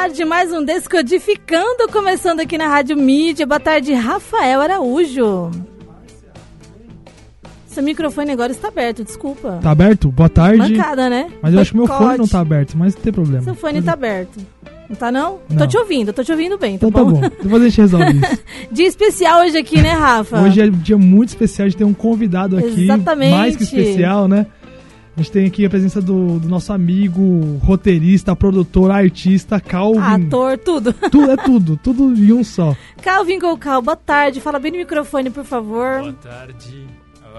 tarde, mais um Descodificando, começando aqui na Rádio Mídia. Boa tarde, Rafael Araújo. Seu microfone agora está aberto, desculpa. Tá aberto? Boa tarde. Mancada, né? Mas eu acho que meu fone não tá aberto, mas não tem problema. Seu fone tá aberto. Não tá não? Não. Tô te ouvindo, tô te ouvindo bem, tá Então tá bom? bom. Depois a gente resolve isso. Dia especial hoje aqui, né, Rafa? Hoje é um dia muito especial de ter um convidado aqui. Exatamente. Mais que especial, né? A gente tem aqui a presença do, do nosso amigo, roteirista, produtor, artista, Calvin. Ator, tudo. Tudo, é tudo, tudo em um só. Calvin Golcal, boa tarde. Fala bem no microfone, por favor. Boa tarde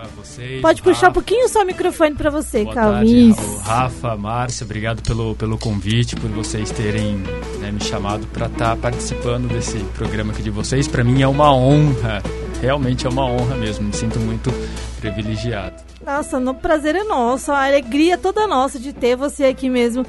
a vocês. Pode puxar um Rafa. pouquinho só o microfone pra você, Boa Calvin. tarde, Rafa, Márcia, obrigado pelo, pelo convite, por vocês terem né, me chamado para estar participando desse programa aqui de vocês. Para mim é uma honra, realmente é uma honra mesmo, me sinto muito privilegiado. Nossa, o prazer é nosso, a alegria toda nossa de ter você aqui mesmo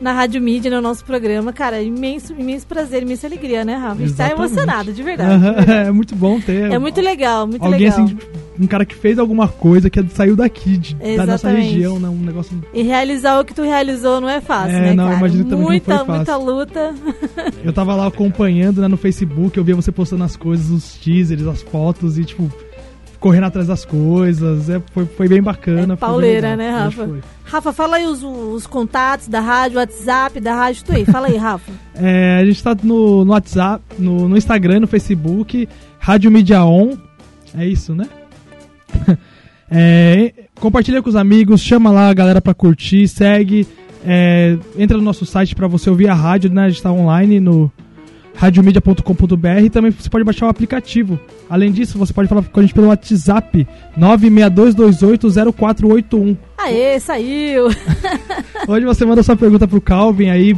na Rádio Mídia, no nosso programa. Cara, imenso, imenso prazer, imensa alegria, né, Rafa? A gente tá emocionado, de verdade. É muito bom ter. É muito legal, muito Alguém legal. assim, um cara que fez alguma coisa, que saiu daqui, de- da nossa região, né? Um negócio. E realizar o que tu realizou não é fácil, É, né, não, cara? imagino também que não muita, foi fácil. muita luta. Eu tava lá acompanhando né, no Facebook, eu via você postando as coisas, os teasers, as fotos e, tipo, correndo atrás das coisas. É, foi, foi bem bacana. É pauleira, né, Rafa? Rafa, fala aí os, os contatos da rádio, WhatsApp da rádio, tu aí. Fala aí, Rafa. É, a gente tá no, no WhatsApp, no, no Instagram, no Facebook, Rádio Mídia On. É isso, né? É, compartilha com os amigos, chama lá a galera pra curtir, segue. é, entra no nosso site pra você ouvir a rádio, né? A gente tá online no radiomedia.com.br e também você pode baixar o aplicativo. Além disso, você pode falar com a gente pelo WhatsApp 962280481. Aê, saiu. Hoje você manda sua pergunta pro Calvin aí.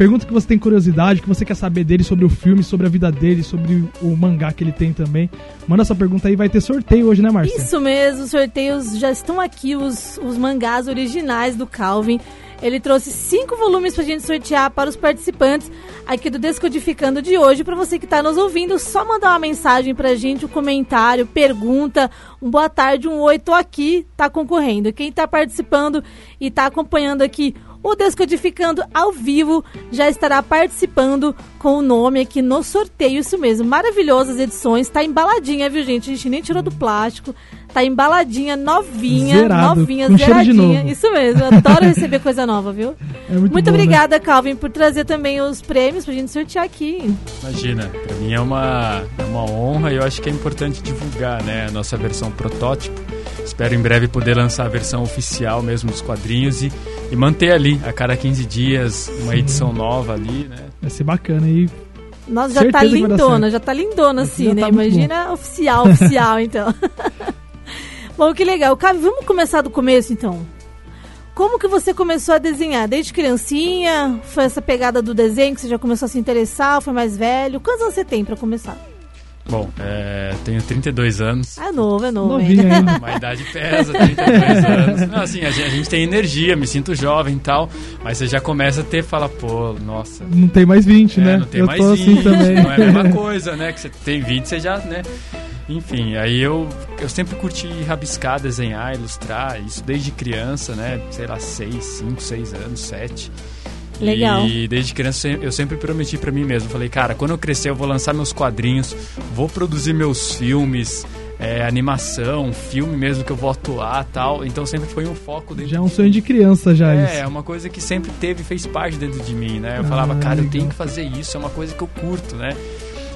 Pergunta que você tem curiosidade, que você quer saber dele sobre o filme, sobre a vida dele, sobre o mangá que ele tem também. Manda sua pergunta aí, vai ter sorteio hoje, né, Márcia? Isso mesmo, os sorteios já estão aqui, os, os mangás originais do Calvin. Ele trouxe cinco volumes pra gente sortear para os participantes aqui do Descodificando de hoje. Pra você que tá nos ouvindo, só mandar uma mensagem pra gente, um comentário, pergunta, um boa tarde, um oi, tô aqui, tá concorrendo. Quem tá participando e tá acompanhando aqui o Descodificando ao vivo já estará participando com o nome aqui no sorteio, isso mesmo. Maravilhosas edições, tá embaladinha, viu, gente? A gente nem tirou do plástico. Tá embaladinha, novinha, Zerado, novinha, zeradinha. Isso mesmo, adoro receber coisa nova, viu? É muito, Muito bom, né? obrigada, Calvin, por trazer também os prêmios pra gente sortear aqui. Imagina, para mim é uma, é uma honra e eu acho que é importante divulgar né, a nossa versão protótipo. Espero em breve poder lançar a versão oficial mesmo dos quadrinhos e, e manter ali, a cada 15 dias, uma edição nova ali, né? Vai ser bacana aí. Nossa, já tá Certeza vai dar lindona, já tá lindona assim, Já né? tá Imagina oficial, oficial, então. Bom, que legal. Calvin, vamos começar do começo, então. Como que você começou a desenhar? Desde criancinha? Foi essa pegada do desenho que você já começou a se interessar? Foi mais velho? Quantos anos você tem pra começar? Bom, é, tenho 32 anos. É novo, é novo Novinho ainda. ainda. Uma idade pesa, 32 anos. Não, assim, a gente, a gente tem energia, me sinto jovem e tal, mas você já começa a ter, fala, pô, nossa. Não tem mais 20, é, né? Não tem eu mais tô 20, assim também. não é a mesma coisa, né? Que você tem 20, você já, né? Enfim, aí eu, eu sempre curti rabiscar, desenhar, ilustrar, isso desde criança, né? Sei lá, 6, 5, 6 anos, 7. Legal. E desde criança eu sempre prometi pra mim mesmo. Falei, cara, quando eu crescer eu vou lançar meus quadrinhos, vou produzir meus filmes, é, animação, filme mesmo que eu vou atuar tal. Então sempre foi um foco dentro Já é um sonho de criança já é, isso. é uma coisa que sempre teve, fez parte dentro de mim, né? Eu Ah, falava, cara, eu legal. tenho que fazer isso, é uma coisa que eu curto, né?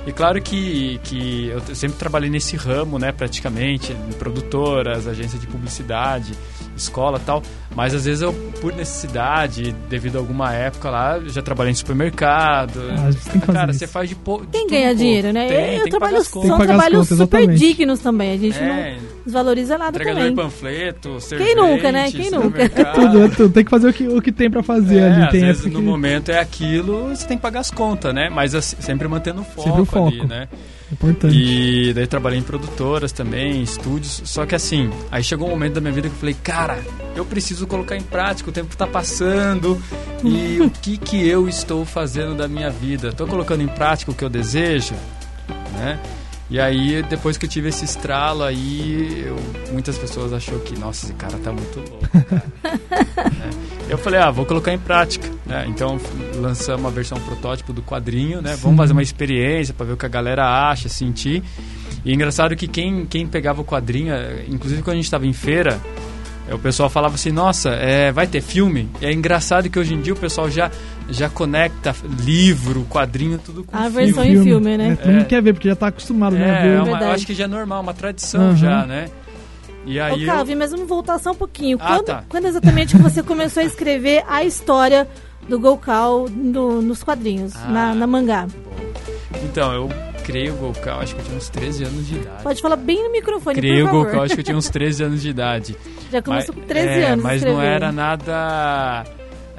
E claro que, que eu sempre trabalhei nesse ramo, né, praticamente, em produtoras, agência de publicidade, escola tal, mas às vezes eu, por necessidade, devido a alguma época lá, eu já trabalhei em supermercado. Ah, você tem que fazer cara, você faz de pouco. Tem que ganhar dinheiro, né? Tem, eu tem que trabalho, pagar as são trabalhos super exatamente. dignos também. A gente É, não desvaloriza nada entregador também. de panfleto, servente, nunca, né? Quem nunca? supermercado. Tudo, é tudo. Tem que fazer o que, o que tem pra fazer É, ali. às Tem vezes época no que- momento é aquilo, você tem que pagar as contas, né? Mas assim, sempre mantendo o foco, Sempre o foco. ali, né? Importante. E daí trabalhei em produtoras também, em estúdios. Só que assim, aí chegou um momento da minha vida que eu falei, cara, eu preciso colocar em prática, o tempo tá passando e o que que eu estou fazendo da minha vida? Tô colocando em prática o que eu desejo, né? E aí, depois que eu tive esse estralo aí, eu, muitas pessoas achou que, nossa, esse cara tá muito louco, cara. né? Eu falei, ah, vou colocar em prática, né? Então, lançamos a versão protótipo do quadrinho, né? Vamos fazer uma experiência para ver o que a galera acha, sentir. E é engraçado que quem, quem pegava o quadrinho, inclusive quando a gente estava em feira, o pessoal falava assim, nossa, é, vai ter filme? E é engraçado que hoje em dia o pessoal já, já conecta livro, quadrinho, tudo com A filme. versão em filme, né? É, todo mundo quer ver, porque já tá acostumado, né? a É, ver. é uma- eu acho que já é normal, uma tradição Uhum. já, né? E Ô, aí eu- Calvin, mas vamos voltar só um pouquinho. Ah, quando, tá. quando exatamente que você começou a escrever a história do Gokal no- nos quadrinhos, Ah. na, na mangá? Então, eu criei o Gokal, acho que eu tinha uns 13 anos de idade. Pode falar bem no microfone, Criei por o favor. Gokal, acho que eu tinha uns 13 anos de idade. Já começou Mas- com 13 é, anos Mas não era nada.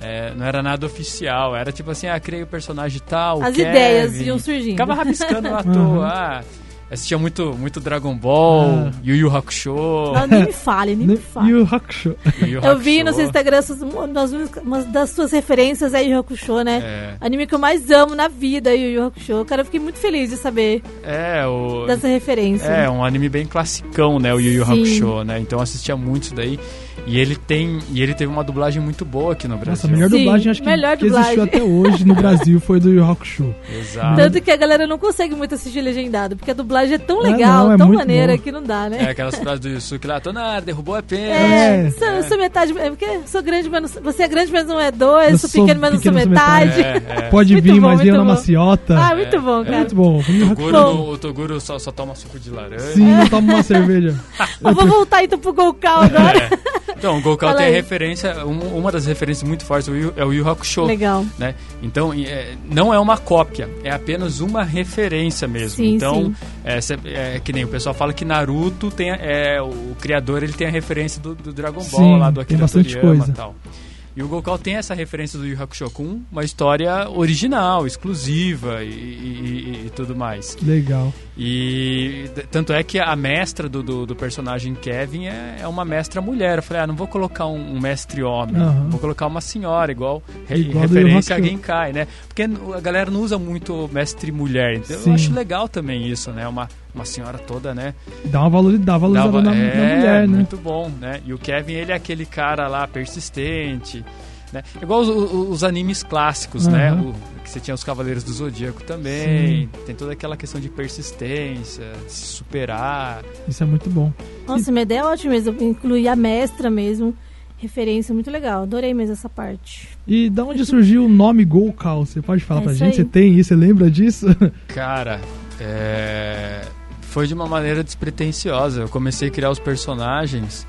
é, não era nada oficial. Era tipo assim, ah, criei o personagem tal. As Kevin. ideias iam surgindo. Ficava rabiscando à Uhum. toa. Ah, assistia muito, muito Dragon Ball, Ah. Yu Yu Hakusho. Não, nem me fale, nem me fale. o Hakusho. Yu Yu Eu vi no Hakusho. seu Instagram suas- uma das, suas referências é Yu Yu Hakusho, né? É, Anime que eu mais amo na vida, Yu Yu Hakusho. Cara, eu fiquei muito feliz de saber é, o. dessa referência. É, um anime bem classicão, né? O Yu Yu Sim. Hakusho, né? Então eu assistia muito isso daí. E ele tem. E ele teve uma dublagem muito boa aqui no Nossa, a Brasil. melhor Sim, dublagem acho que, melhor que existiu dublagem. até hoje no Brasil foi do Yu Hakusho. Exato. Tanto que a galera não consegue muito assistir legendado, porque a dublagem é tão Ah, legal, não, é tão maneira bom. que não dá, É né? aquelas frases do Yusuke lá, Tonar, derrubou a pena. É, É. Sou, eu sou metade. É porque sou grande, mas não você é grande, mas não é dois. Eu sou sou pequeno, mas não sou sou metade. É, é. Pode Muito vir, bom, mas eu na maciota. Ah, muito É, bom, é. cara. muito bom. Toguro, Bom. no- o Toguro só, só toma suco de laranja. Sim, não toma uma cerveja. Eu vou voltar então pro Golcal agora. Então, o Gokal tem referência, um- uma das referências muito fortes é o Yu- é Hakusho. Legal. né? Então, é, não é uma cópia, é apenas uma referência mesmo. Sim, então, sim. É, é que nem o pessoal fala que Naruto tem, é, o criador ele tem a referência do, do Dragon Ball Sim, lá do Akira Toriyama e tal. E o Gokal tem essa referência do Yu Hakusho com uma história original, exclusiva e, e- e- e tudo mais. Legal. E tanto é que a mestra do, do, do personagem Kevin é, é uma mestra mulher. Eu falei, ah, não vou colocar um, um mestre homem, Aham. vou colocar uma senhora, igual, Igual referência a. Genkai, né? Porque a galera não usa muito mestre mulher. Então Sim. eu acho legal também isso, né? Uma, uma senhora toda, né? Dá uma valor, dá valorizada Dava- na, na é, mulher, né? muito bom, né? E o Kevin, ele é aquele cara lá persistente, né? Igual os, os- os animes clássicos, né? Aham. O- que você tinha os Cavaleiros do Zodíaco também. Tem toda aquela questão de persistência, de se superar. Isso é muito bom. Nossa, minha ideia é ótima mesmo. Incluir a mestra mesmo. Referência muito legal. Adorei mesmo essa parte. E da onde surgiu o nome Golcal? Você pode falar É pra gente? aí. Você tem isso? Você lembra disso? Cara, é, foi de uma maneira despretensiosa. Eu comecei a criar os personagens.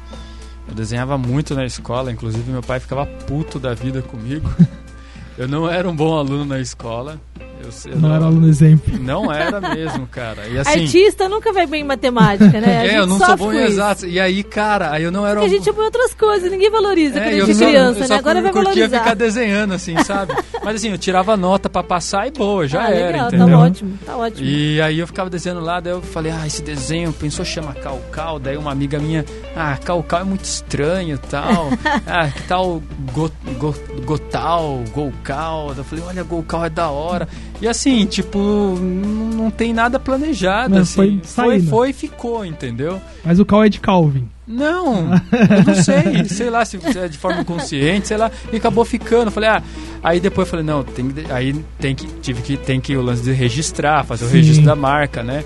Eu desenhava muito na escola, inclusive meu pai ficava puto da vida comigo. Eu não era um bom aluno na escola. Eu, eu não era aluno exemplo. Não era mesmo, cara. E assim. Artista nunca vai bem em matemática, né? A é, eu não sou bom em. E aí, cara, aí eu não era Porque a gente é bom em outras coisas, ninguém valoriza É, quando a eu gente é criança, eu só né? Agora vai valorizar. ficar desenhando, assim, sabe? Mas assim, eu tirava nota pra passar e boa, já ah, era, legal, entendeu? tá ótimo, tá ótimo. E aí eu ficava desenhando lá, daí eu falei, ah, esse desenho, pensou chamar Calcal, daí uma amiga minha, ah, Calcal é muito estranho e tal, ah, que tal Go, Go, Gotal, Golcal, daí eu falei, olha, Golcal é da hora. E assim, tipo, não tem nada planejado, assim, foi foi, e ficou, entendeu? Mas o Cal é de Calvin. Não, eu não sei, sei lá se é de forma inconsciente, sei lá, e acabou ficando. Falei, ah, aí depois eu falei, não, tem, aí tem que, tive que, tem que o lance de registrar, fazer o Sim. registro da marca, né?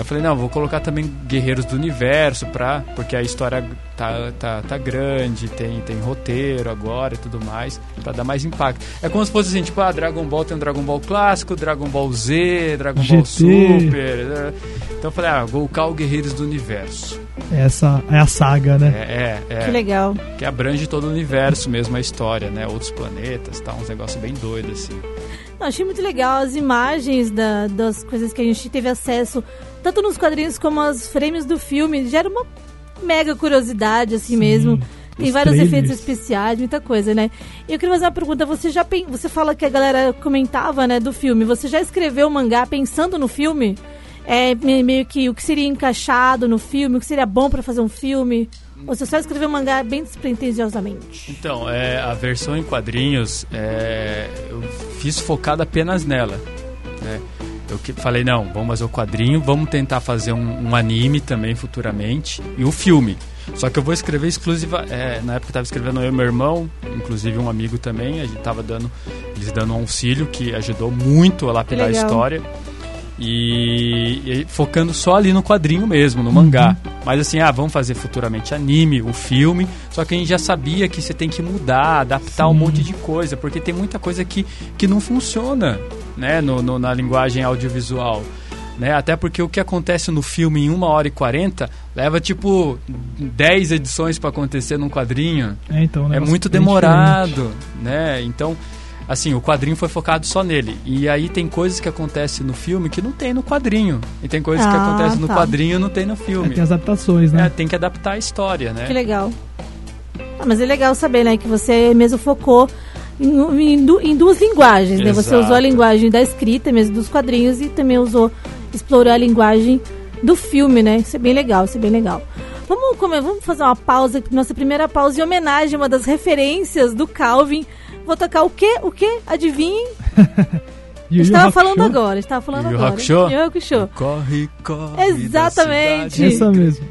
Eu falei, não, vou colocar também Guerreiros do Universo, pra, porque a história tá, tá, tá grande, tem, tem roteiro agora e tudo mais, pra dar mais impacto. É como se fosse assim, tipo, ah, Dragon Ball tem um Dragon Ball clássico, Dragon Ball Z, Dragon Ball GT. Super. né? Então eu falei, ah, vou colocar o Guerreiros do Universo. Essa é a saga, né? É, é, é. Que legal. Que abrange todo o universo mesmo, a história, né? Outros planetas, tá? Uns negócios bem doidos, assim. Não, achei muito legal as imagens da- das coisas que a gente teve acesso, tanto nos quadrinhos como as frames do filme. Gera uma mega curiosidade, assim Sim, mesmo. Tem os vários trailers. efeitos especiais, muita coisa, né? E eu queria fazer uma pergunta. Você já pen... você fala que a galera comentava, né, do filme. Você já escreveu o mangá pensando no filme? É me- meio que o que seria encaixado no filme, o que seria bom pra fazer um filme? Ou você só escreveu o mangá bem despretensiosamente? Então, é, a versão em quadrinhos, é, eu fiz focado apenas nela, né? Eu que- falei, não, vamos fazer o quadrinho, vamos tentar fazer um, um anime também futuramente e o filme. Só que eu vou escrever exclusiva. é, na época eu tava escrevendo eu e meu irmão, inclusive um amigo também, a gente tava dando. Eles dando um auxílio que ajudou muito a lapidar a história. E, e focando só ali no quadrinho mesmo, no mangá. Mas assim, ah, vamos fazer futuramente anime, o filme. Só que a gente já sabia que você tem que mudar, adaptar um Sim. monte de coisa, porque tem muita coisa que, que não funciona, né, no, no- na linguagem audiovisual. Né? Até porque o que acontece no filme em 1 hora e 40 leva tipo 10 edições para acontecer num quadrinho. É, então, É muito demorado, né? Então, assim, o quadrinho foi focado só nele. E aí tem coisas que acontecem no filme que não tem no quadrinho. E tem coisas que Ah, acontecem no tá. quadrinho e não tem no filme. É, tem as adaptações, É, né? tem que adaptar a história, né? Que legal. Ah, mas é legal saber, né, que você mesmo focou em, em em duas linguagens, né? Você Exato. usou a linguagem da escrita mesmo dos quadrinhos e também usou, explorou a linguagem do filme, né? Isso é bem legal, isso é bem legal. Vamos, comer, vamos fazer uma pausa, nossa primeira pausa em homenagem a uma das referências do Calvin. Vou tocar o quê? O quê? Adivinhem? Yu A Yu gente tava Hakusho, falando agora, a gente tava falando Yu agora. Hakusho? Yu Hakusho. Corre, corre. Exatamente. Essa mesmo.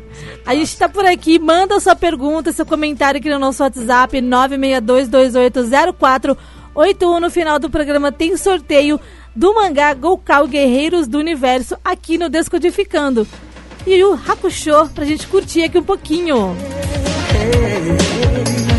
A gente tá por aqui, manda sua pergunta, seu comentário aqui no nosso WhatsApp, 962280481. No final do programa tem sorteio do mangá Goukal Guerreiros do Universo aqui no Descodificando. E o Hakusho pra gente curtir aqui um pouquinho. Corre,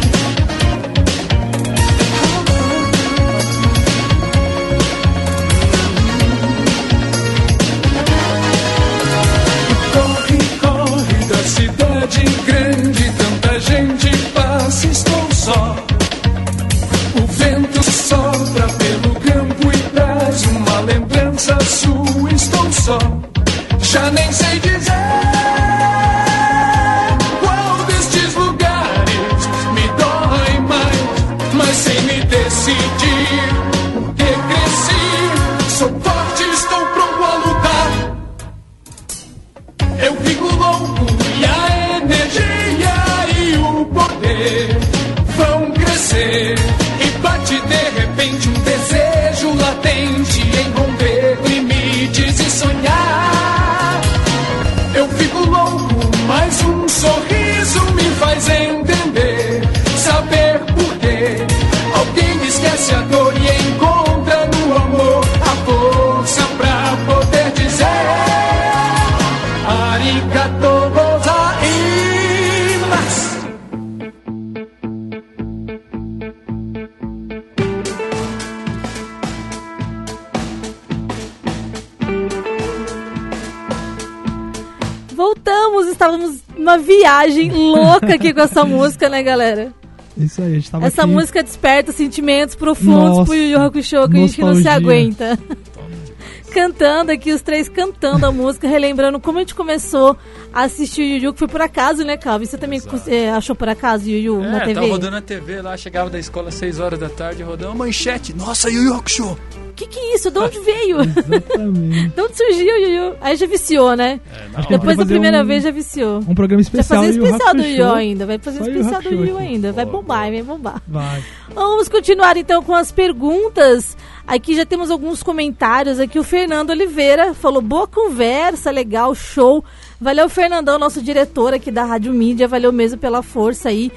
aqui com essa música, né, galera? Isso aí, a gente tava Essa aqui. música desperta sentimentos profundos Nossa, pro Yu Yu Hakusho que a gente não se aguenta. cantando aqui, os três cantando a música, relembrando como a gente começou assistir o Yu Yu, que foi por acaso, né, Calvin? Você também eh, achou por acaso Yu Yu É, na TV? tava rodando a TV lá, chegava da escola às 6 horas da tarde, rodando uma manchete. Nossa, Yu Yu Hakusho! Que que é isso? De onde veio? Exatamente. de onde surgiu o Yu Yu? Aí já viciou, né? É. Depois da fazer primeira um- vez já viciou. Um programa Vai especial fazer Yu especial do Hakusho. Yu Yu ainda. Vai fazer especial do Yu Yu Hakusho aqui. ainda. Vai bombar, vai bombar. Vai. Vamos continuar então com as perguntas. Aqui já temos alguns comentários. Aqui o Fernando Oliveira falou: boa conversa, legal, show. Valeu, Fernandão, nosso diretor aqui da Rádio Mídia. Valeu mesmo pela força aí.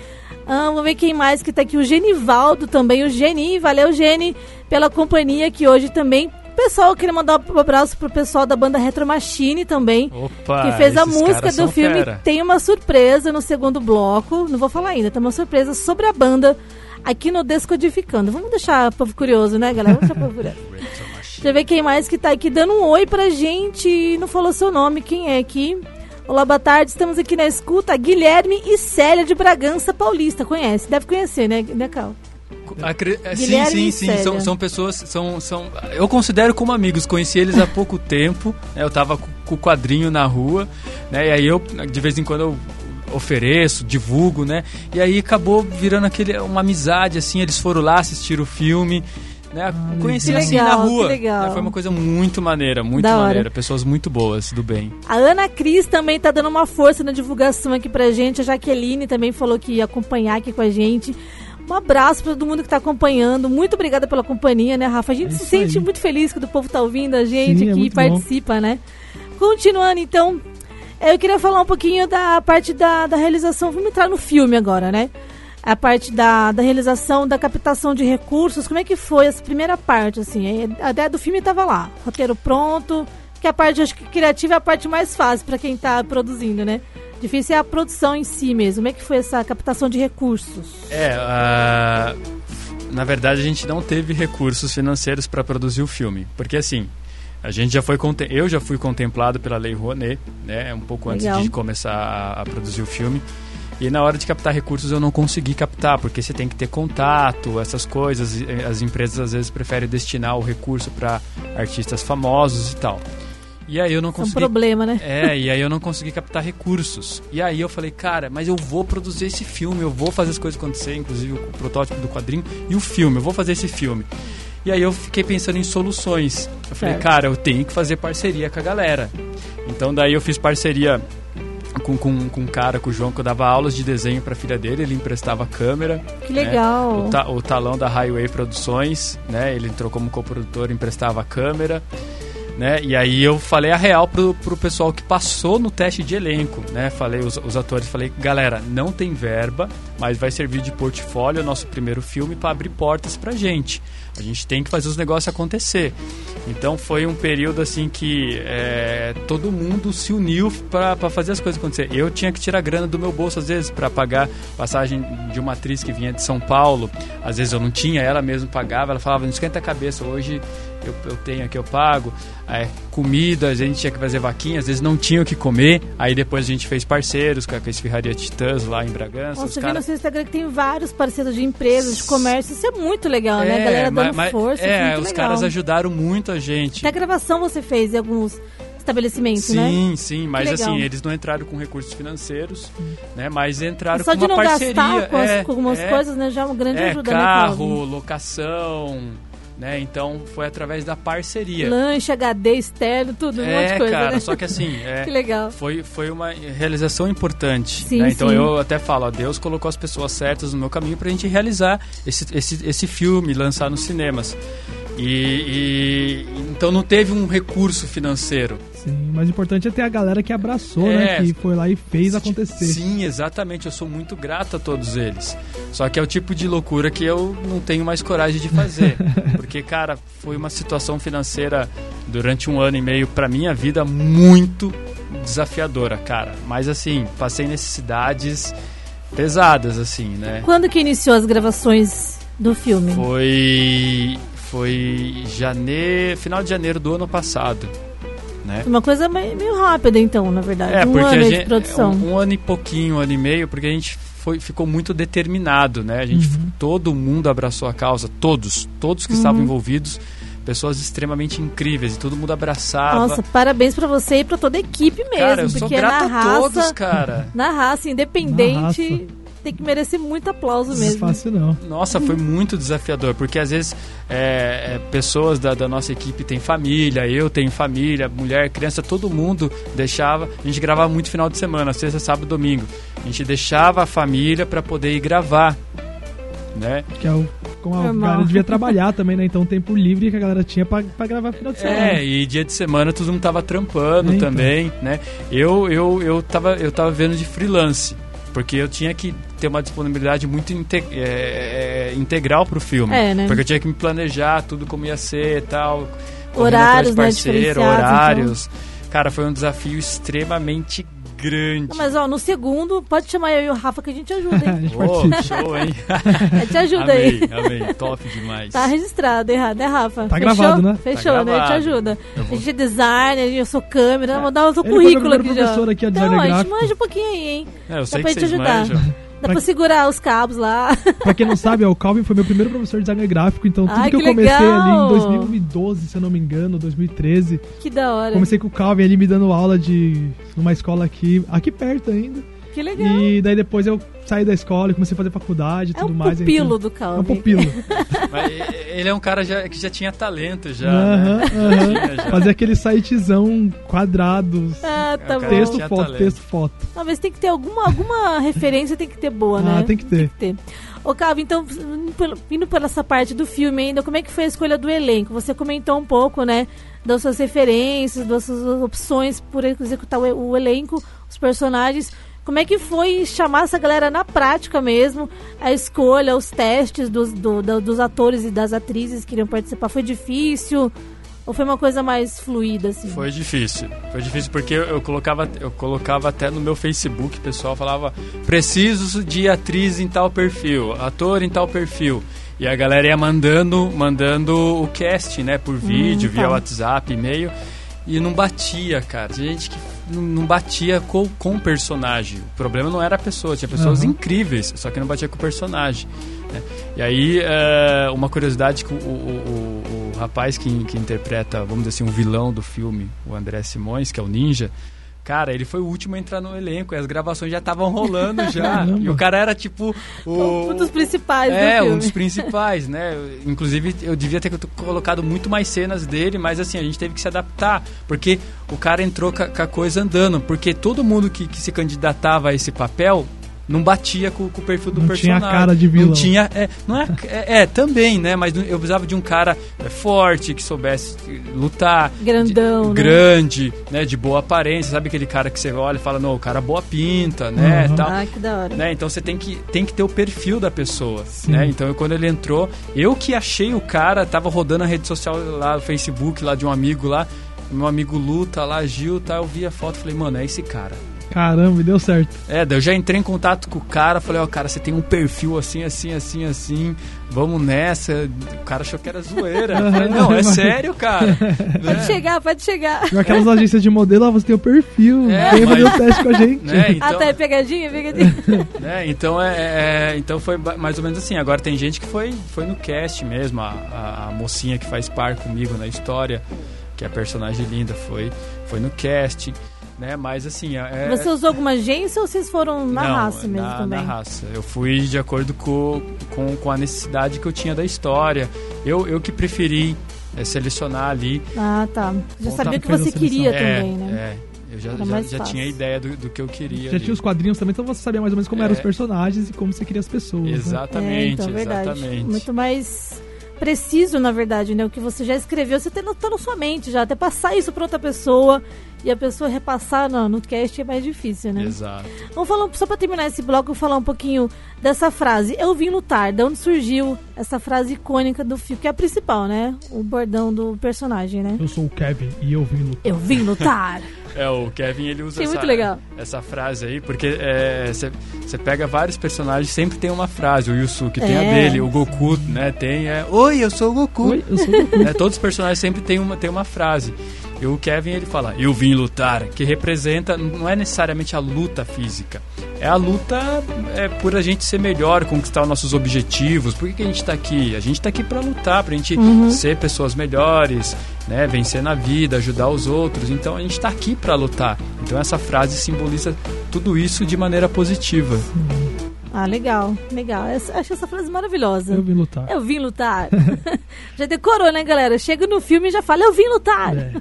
Ah, vamos ver quem mais que tá aqui. O Genivaldo também, o Geni. Valeu, Geni, pela companhia aqui hoje também. Pessoal, eu queria mandar um abraço pro pessoal da banda Retro Machine também Opa, que fez a música do filme. fera. Tem uma surpresa no segundo bloco. Não vou falar ainda, tem uma surpresa sobre a banda aqui no Descodificando. Vamos deixar o povo curioso, né, galera? Vamos deixar o povo curioso. Deixa eu ver quem mais que tá aqui dando um oi pra gente. Não falou seu nome, quem é aqui? Olá, boa tarde. Estamos aqui na escuta. Guilherme e Célia de Bragança Paulista. Conhece? Deve conhecer, né, né Cal? Acre- é, Sim, sim, e sim. São, são pessoas. São, são, eu considero como amigos. Conheci eles há pouco tempo. né, Eu tava com, com o quadrinho na rua. Né, e aí eu, de vez em quando, eu ofereço, divulgo, né? E aí acabou virando aquele, uma amizade, assim. Eles foram lá assistir o filme. Né, conheci Que assim legal, na rua. que legal. né, foi uma coisa muito maneira, muito Da hora. maneira. Pessoas muito boas, do bem. A Ana Cris também tá dando uma força na divulgação aqui pra gente. A Jaqueline também falou que ia acompanhar aqui com a gente. Um abraço para todo mundo que está acompanhando. Muito obrigada pela companhia, né, Rafa? A gente É se sente aí. muito feliz quando o povo tá ouvindo a gente Sim, é aqui e muito bom. participa, né? Continuando, então, eu queria falar um pouquinho da parte da, da realização. Vamos entrar no filme agora, né? A parte da, da realização, da captação de recursos. Como é que foi essa primeira parte, assim? A ideia do filme estava lá, roteiro pronto, que a parte, acho que criativa é a parte mais fácil para quem está produzindo, né? Difícil é a produção em si mesmo. Como é que foi essa captação de recursos? É, ah, na verdade a gente não teve recursos financeiros para produzir o filme, porque assim, a gente já foi eu já fui contemplado pela Lei Rouanet, né, um pouco antes Legal. de começar a, a produzir o filme. E na hora de captar recursos eu não consegui captar, porque você tem que ter contato, essas coisas. eh, As empresas às vezes preferem destinar o recurso para artistas famosos e tal. E aí eu não É um consegui problema, né? é, e aí eu não consegui captar recursos. E aí eu falei, cara, mas eu vou produzir esse filme, eu vou fazer as coisas acontecer, inclusive o protótipo do quadrinho e o filme, eu vou fazer esse filme. E aí eu fiquei pensando em soluções. Eu falei, Certo. cara, eu tenho que fazer parceria com a galera. Então daí eu fiz parceria com, com, com um cara, com o João, que eu dava aulas de desenho pra filha dele, ele emprestava câmera. Que né? legal. O, ta- o talão da Highway Produções, né? Ele entrou como coprodutor, emprestava a câmera, né? E aí eu falei a real pro, pro pessoal que passou no teste de elenco, né? Falei os, os atores, falei, galera, não tem verba, mas vai servir de portfólio o nosso primeiro filme para abrir portas pra gente. A gente tem que fazer os negócios acontecer. Então foi um período assim que é, todo mundo se uniu para fazer as coisas acontecer. Eu tinha que tirar grana do meu bolso às vezes para pagar passagem de uma atriz que vinha de São Paulo. Às vezes eu não tinha, ela mesma pagava. Ela falava: não esquenta a cabeça, hoje eu, eu tenho aqui, eu pago. É, comida, a gente tinha que fazer vaquinha, às vezes não tinha o que comer. Aí depois a gente fez parceiros com a, Esfirraria Titãs lá em Bragança. Nossa, vi cara- no seu Instagram que tem vários parceiros de empresas, de comércio. Isso é muito legal, né? A galera ma- dando ma- força. É, muito os legal. caras ajudaram muito a gente. Até gravação você fez em alguns estabelecimentos, né? Sim, sim, mas assim, eles não entraram com recursos financeiros, né? Mas entraram Só com de uma não parceria. gastar com, as- é, com algumas é, coisas, né? Já é uma grande é, ajuda, né, carro, Cláudio? locação, né? Então foi através da parceria. Lanche, HD, externo, tudo, um monte é, de coisa, cara, né? só que assim, é, Que legal. foi, foi uma realização importante. Sim, né? Então sim. eu até falo, ó, Deus colocou as pessoas certas no meu caminho pra gente realizar esse, esse, esse filme, lançar nos cinemas. E, e- então não teve um recurso financeiro. Sim, mas o importante é ter a galera que abraçou, É. né? Que foi lá e fez acontecer. Sim, exatamente. Eu sou muito grato a todos eles. Só que é o tipo de loucura que eu não tenho mais coragem de fazer. Porque, cara, foi uma situação financeira durante um ano e meio pra minha vida muito desafiadora, cara. Mas assim, passei necessidades pesadas, assim, né? Quando que iniciou as gravações do filme? Foi. Foi janeiro. Final de janeiro do ano passado. Né? Uma coisa meio, meio rápida, então, na verdade. É, um porque ano a gente, de produção. Um, um ano e pouquinho, um ano e meio, porque a gente foi, ficou muito determinado, né? A gente, Uhum. todo mundo abraçou a causa, todos, todos que Uhum. estavam envolvidos, pessoas extremamente incríveis, e todo mundo abraçava. Nossa, parabéns pra você e pra toda a equipe mesmo. cara, eu sou porque grato na a raça, todos, cara. na raça, independente, Na raça. Tem que merecer muito aplauso Não é mesmo. fácil, não. Nossa, foi muito desafiador, porque às vezes é, é, pessoas da, da nossa equipe têm família, eu tenho família, mulher, criança, todo mundo deixava. A gente gravava muito final de semana, sexta, sábado, domingo. A gente deixava a família para poder ir gravar, né? Que é o, como a Normal. galera devia trabalhar também, né? Então o tempo livre que a galera tinha pra, pra gravar final de semana. É, e dia de semana todo mundo tava trampando É, então. também, né? Eu, eu, eu, tava, eu tava vendo de freelance, porque eu tinha que ter uma disponibilidade muito inte- é, é, integral pro filme. É, né? Porque eu tinha que me planejar tudo como ia ser e tal. Horários, né, parceiro, então. horários. Cara, foi um desafio extremamente grande. Não, mas ó, no segundo, pode chamar eu e o Rafa que a gente ajuda, a hein? participa. show, hein? A gente ajuda aí. amei, amei. Top demais. Tá registrado, errado, né, Rafa? Tá Fechou? gravado, né? Fechou, Tá né? A gente gravado. ajuda. Eu A vou- gente é designer, eu sou câmera, vou dar o seu currículo aqui já. aqui, ó, Então, designer a gente manja um pouquinho aí, hein? É, eu sei pra que gente vocês ajudar. manjam. Dá pra segurar os cabos lá. Pra quem não sabe, o Calvin foi meu primeiro professor de design gráfico, então tudo Ai, que eu que comecei legal! ali em 2012, se eu não me engano, 2013, que da hora. comecei com o Calvin ali me dando aula de numa escola aqui, aqui perto ainda. Que legal. E daí depois eu saí da escola e comecei a fazer faculdade e É tudo um mais. pupilo então- do É um Calvin. pupilo. Mas ele é um cara já- que já tinha talento já, Aham, né? aham. Tinha já. Fazer aquele sitezão quadrados. Ah, tá É, bom. cara, Texto, foto, talento. texto, foto. Não, mas tem que ter alguma, alguma referência, tem que ter boa, né? Ah, tem que ter. ter. Ô, Calvin, então, indo por essa parte do filme ainda, como é que foi a escolha do elenco? Você comentou um pouco, né, das suas referências, das suas opções por executar o elenco, os personagens. Como é que foi chamar essa galera na prática mesmo? A escolha, os testes dos, do- do- dos atores e das atrizes que iriam participar? Foi difícil? Ou foi uma coisa mais fluida, assim? Foi difícil. Foi difícil porque eu, colocava, eu colocava até no meu Facebook, o pessoal falava: preciso de atriz em tal perfil, ator em tal perfil. E a galera ia mandando, mandando o cast, né, por vídeo, tá. via WhatsApp, e-mail. E não batia, cara. Gente que não, batia com, com o personagem. O problema não era a pessoa, tinha pessoas Aham. incríveis, só que não batia com o personagem. né? E aí, é, uma curiosidade que o, o- o- o rapaz que, que interpreta, vamos dizer assim, o vilão do filme, o André Simões, que é o ninja, cara, ele foi o último a entrar no elenco e as gravações já estavam rolando já. E o cara era tipo o. Um dos principais É, do filme. um dos principais, né? Inclusive, eu devia ter colocado muito mais cenas dele, mas assim, a gente teve que se adaptar, porque o cara entrou com a, com a coisa andando, porque todo mundo que, que se candidatava a esse papel não batia com, com o perfil do Não tinha personagem. cara de vilão. Não tinha, é, não é, é, é, também, né? Mas eu precisava de um cara é, forte, que soubesse lutar. Grandão, de- né? Grande, né? De boa aparência, sabe aquele cara que você olha e fala, não, o cara boa pinta, né? Uhum. Tal Ah, que da hora. né? Então você tem que, tem que ter o perfil da pessoa, Sim. né? Então eu, quando ele entrou, eu que achei o cara, tava rodando a rede social lá, o Facebook lá de um amigo lá, meu amigo Lu tá lá, Gil, tá, eu vi a foto, falei, mano, é esse cara. Caramba, e deu certo. É, daí eu já entrei em contato com o cara, falei, ó, cara, você tem um perfil assim, assim, assim, assim, vamos nessa. O cara achou que era zoeira. Eu falei, não, é sério, cara. Pode Né? chegar, pode chegar. Aquelas agências de modelo, ah, você tem o perfil, É, vem fazer mas- o teste com a gente. Né? Então, Até Ah, pegadinha, pegadinha. né? Então é, é- então foi mais ou menos assim. Agora tem gente que foi, foi no cast mesmo, a, a- a mocinha que faz par comigo na história, que é a personagem linda, foi, foi no cast, né? Mas assim, é, Você usou alguma agência ou vocês foram na não, raça mesmo na, também? Na raça. Eu fui de acordo com, com, com a necessidade que eu tinha da história. Eu, eu que preferi é, selecionar ali. Ah, tá. Já Bom, sabia tá, o que você queria é, também, né? é, eu já, já, já tinha ideia do, do que eu queria. Já ali. tinha os quadrinhos também, então você sabia mais ou menos como É. eram os personagens e como você queria as pessoas. né? É, Exatamente, então, verdade. exatamente. Muito mais preciso, na verdade, né? O que você já escreveu, você tem, tá na sua mente já. Até passar isso pra outra pessoa e a pessoa repassar no, no cast é mais difícil, né? Exato. Vamos falar, só pra terminar esse bloco, falar um pouquinho dessa frase. Eu vim lutar. De onde surgiu essa frase icônica do filme, que é a principal, né? O bordão do personagem, né? Eu sou o Kevin e eu vim lutar. Eu vim lutar. É, o Kevin ele usa Achei essa, essa frase aí, porque você pega vários personagens, sempre tem uma frase. O Yusuke tem a É. dele, o Goku, né? Tem é, Oi, eu sou o Goku. Oi, eu sou o Goku. Né, Todos os personagens sempre tem uma, tem uma frase. E o Kevin ele fala, eu vim lutar, que representa, não é necessariamente a luta física, é a luta é, por a gente ser melhor, conquistar os nossos objetivos. Por que, que a gente está aqui? A gente está aqui para lutar, para a gente Uhum. ser pessoas melhores, né, vencer na vida, ajudar os outros. Então a gente está aqui para lutar. Então essa frase simboliza tudo isso de maneira positiva. Ah, legal, legal. Essa- acho essa frase maravilhosa. Eu vim lutar. Eu vim lutar. já decorou, né, galera? Chega no filme e já fala, eu vim lutar. É.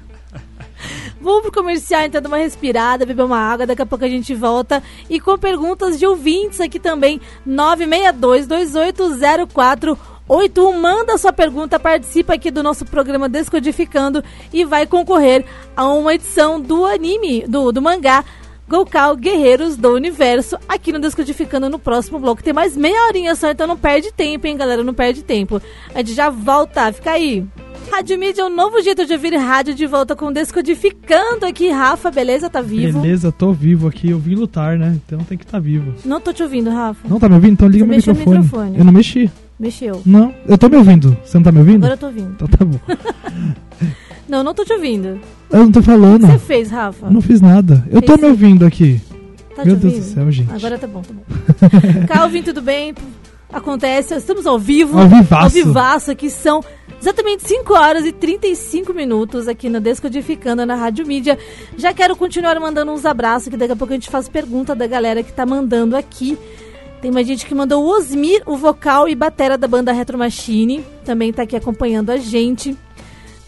Vamos pro comercial, então, dar uma respirada, beber uma água, daqui a pouco a gente volta. E com perguntas de ouvintes aqui também, 962-280481. Manda sua pergunta, participa aqui do nosso programa Descodificando e vai concorrer a uma edição do anime, do, do mangá Gokal Guerreiros do Universo, aqui no Descodificando no próximo bloco. Tem mais meia horinha só, então não perde tempo, hein, galera? Não perde tempo. A gente já volta, fica aí. Rádio Mídia é um novo jeito de ouvir rádio de volta com Descodificando aqui. Rafa, beleza? Tá vivo? Beleza, tô vivo aqui, eu vim lutar, né? Então tem que estar vivo. Não tô te ouvindo, Rafa. Não tá me ouvindo? Então liga meu microfone. microfone. Eu não mexi. Mexeu. Não, eu tô me ouvindo. Você não tá me ouvindo? Agora eu tô ouvindo. Então tá bom. Não, não tô te ouvindo. Eu não tô O que falando. você fez, Rafa? Eu não fiz nada. Eu tô me ouvindo aqui. Tá Meu Deus do céu, gente. Agora tá bom, tá bom. Calvin, tudo bem? Acontece, estamos ao vivo. Ao vivaço. Ao vivaço, aqui são Exatamente 5 horas e 35 minutos aqui no Descodificando na Rádio Mídia. Já quero continuar mandando uns abraços, que daqui a pouco a gente faz pergunta da galera que tá mandando aqui. Tem mais gente que mandou o Osmir, o vocal e batera da banda Retro Machine. Também tá aqui acompanhando a gente.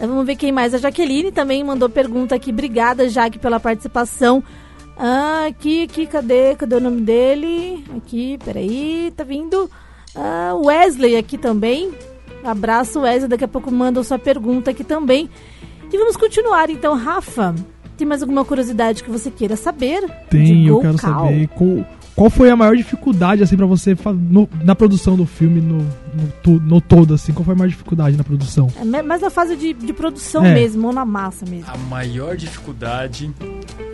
Eh, Vamos ver quem mais. A Jaqueline também mandou pergunta aqui. Obrigada, Jaque, pela participação. Ah, aqui, aqui, cadê? Cadê o nome dele? Aqui, peraí, tá vindo. Ah, Wesley aqui também. Abraço, Wesley. Daqui a pouco manda sua pergunta aqui também. E vamos continuar então, Rafa. Tem mais alguma curiosidade que você queira saber? Tem, eu quero saber qual, qual foi a maior dificuldade, assim, pra você no- na produção do filme, no, no, no todo, assim. Qual foi a maior dificuldade na produção? É mais na fase de, de produção É. mesmo, ou na massa mesmo. A maior dificuldade,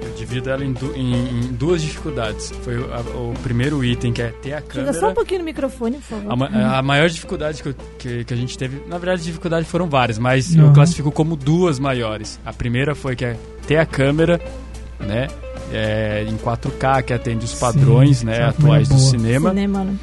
eu divido ela em, du- em- em duas dificuldades. Foi o, a- o primeiro item, que é ter a Chega câmera. só um pouquinho no microfone, por favor. A, a maior dificuldade que, eu- que, que a gente teve, na verdade, dificuldade foram várias, mas Uhum. eu classifico como duas maiores. A primeira foi que é ter a câmera, né, é, em 4K, que atende os Sim, padrões, né, essa câmera atuais do cinema. Cinema, né?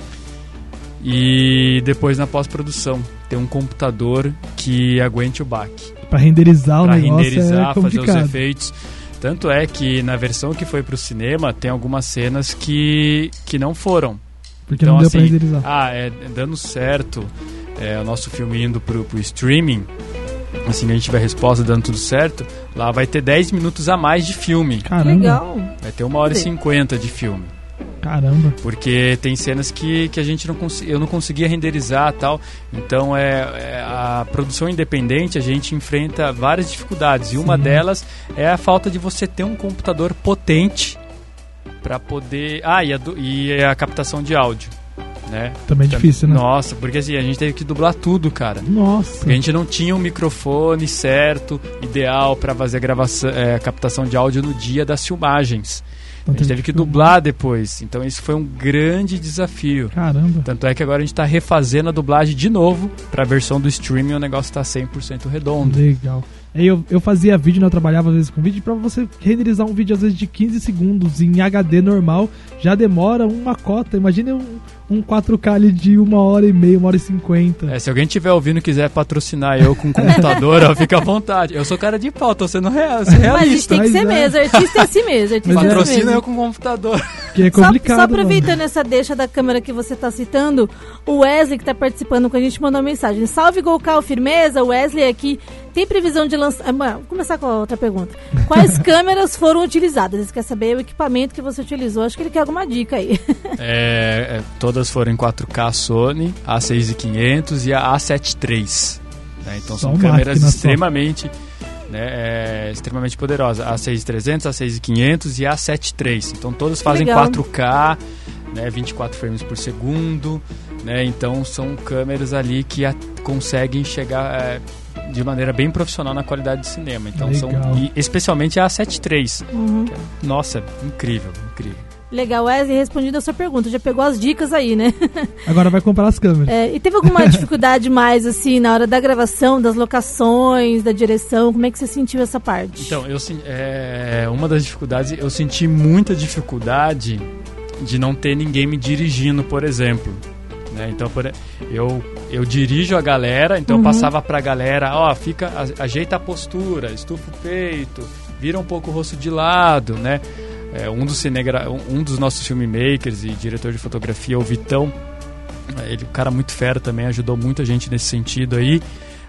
E depois na pós-produção, ter um computador que aguente o baque. Pra renderizar o Pra negócio renderizar, é fazer os efeitos. Tanto é que na versão que foi pro cinema, tem algumas cenas que, que não foram. Porque Então, não deu assim, pra renderizar. Ah, é dando certo é, o nosso filme indo pro, pro streaming, assim que a gente tiver resposta dando tudo certo, lá vai ter 10 minutos a mais de filme. Caramba, legal. Vai ter uma hora e Sim. 50 de filme. caramba. Porque tem cenas que, que a gente não eu não conseguia renderizar tal. Então é, é a produção independente a gente enfrenta várias dificuldades e uma delas é a falta de você ter um computador potente para poder. Ah, e a, du- e a captação de áudio, né? Também é difícil, né? Nossa, porque assim a gente teve que dublar tudo, cara. Nossa. Porque a gente não tinha um microfone certo, ideal para fazer a gravação, é, captação de áudio no dia das filmagens. A gente teve que dublar depois. Então isso foi um grande desafio. Caramba. Tanto é que agora a gente tá refazendo a dublagem de novo pra versão do streaming o negócio tá 100% redondo. Legal. Eu, eu fazia vídeo, né? Eu trabalhava às vezes com vídeo, pra você renderizar um vídeo às vezes de 15 segundos em HD normal, já demora uma cota. Imagina um, um 4K ali de uma hora e meia, uma hora e cinquenta. É, se alguém tiver ouvindo e quiser patrocinar eu com computador, ó, fica à vontade. Eu sou cara de pau, tô sendo real, sou Mas a gente realista. tem que ser é. mesmo, artista é assim mesmo, artista é assim Patrocina mesmo. eu com computador. Que é Só, complicado. só mano. aproveitando essa deixa da câmera que você tá citando, o Wesley que tá participando com a gente mandou uma mensagem. Salve Golcal Firmeza, Wesley aqui. Tem previsão de lançar. Ah, vou começar com a outra pergunta. Quais câmeras foram utilizadas? Ele quer saber o equipamento que você utilizou. Acho que ele quer alguma dica aí. É, é, todas foram em 4K Sony, A6500 e a A7 III. né? Então Só são câmeras máquina só. Extremamente, né, é, extremamente poderosas. A6300, A6500 e a A7 III. Então todas fazem legal. 4K, né, 24 frames por segundo. Né, então são câmeras ali que a- conseguem chegar é, de maneira bem profissional na qualidade de cinema. Então são Legal. e especialmente a A7 III. Uhum. Nossa, incrível, incrível. Legal, Wesley, respondido a sua pergunta. Já pegou as dicas aí, né? Agora vai comprar as câmeras. É, e teve alguma dificuldade mais, assim, na hora da gravação, das locações, da direção? Como é que você sentiu essa parte? Então, eu é, uma das dificuldades, eu senti muita dificuldade de não ter ninguém me dirigindo, por exemplo. né? Então, por, eu, eu dirijo a galera, então eu Uhum. passava pra galera, ó, fica, ajeita a postura, estufa o peito, vira um pouco o rosto de lado, né? É, um, dos cinegra um dos nossos filmmakers e diretor de fotografia, o Vitão, ele é um cara muito fera também, ajudou muita gente nesse sentido aí.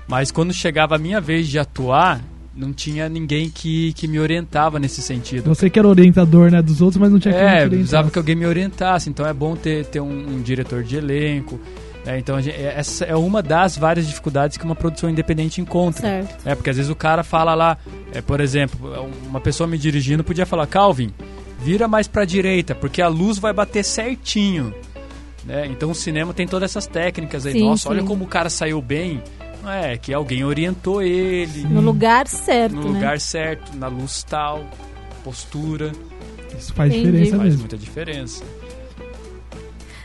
Mas quando chegava a minha vez de atuar, não tinha ninguém que, que me orientava nesse sentido. Você que era orientador, né, dos outros, mas não tinha quem te É, orientasse. precisava que alguém me orientasse. Então é bom ter, ter um, um diretor de elenco. Né? Então a gente- é- essa é uma das várias dificuldades que uma produção independente encontra. Certo. É, porque às vezes o cara fala lá, é, por exemplo, uma pessoa me dirigindo podia falar, Calvin, vira mais pra direita, porque a luz vai bater certinho. Né? Então o cinema tem todas essas técnicas aí. Sim, Nossa, olha sim. como o cara saiu bem. Não é, que alguém orientou ele No lugar certo, no né? lugar certo, na luz tal, postura. Isso faz Entendi. diferença Faz mesmo. muita diferença.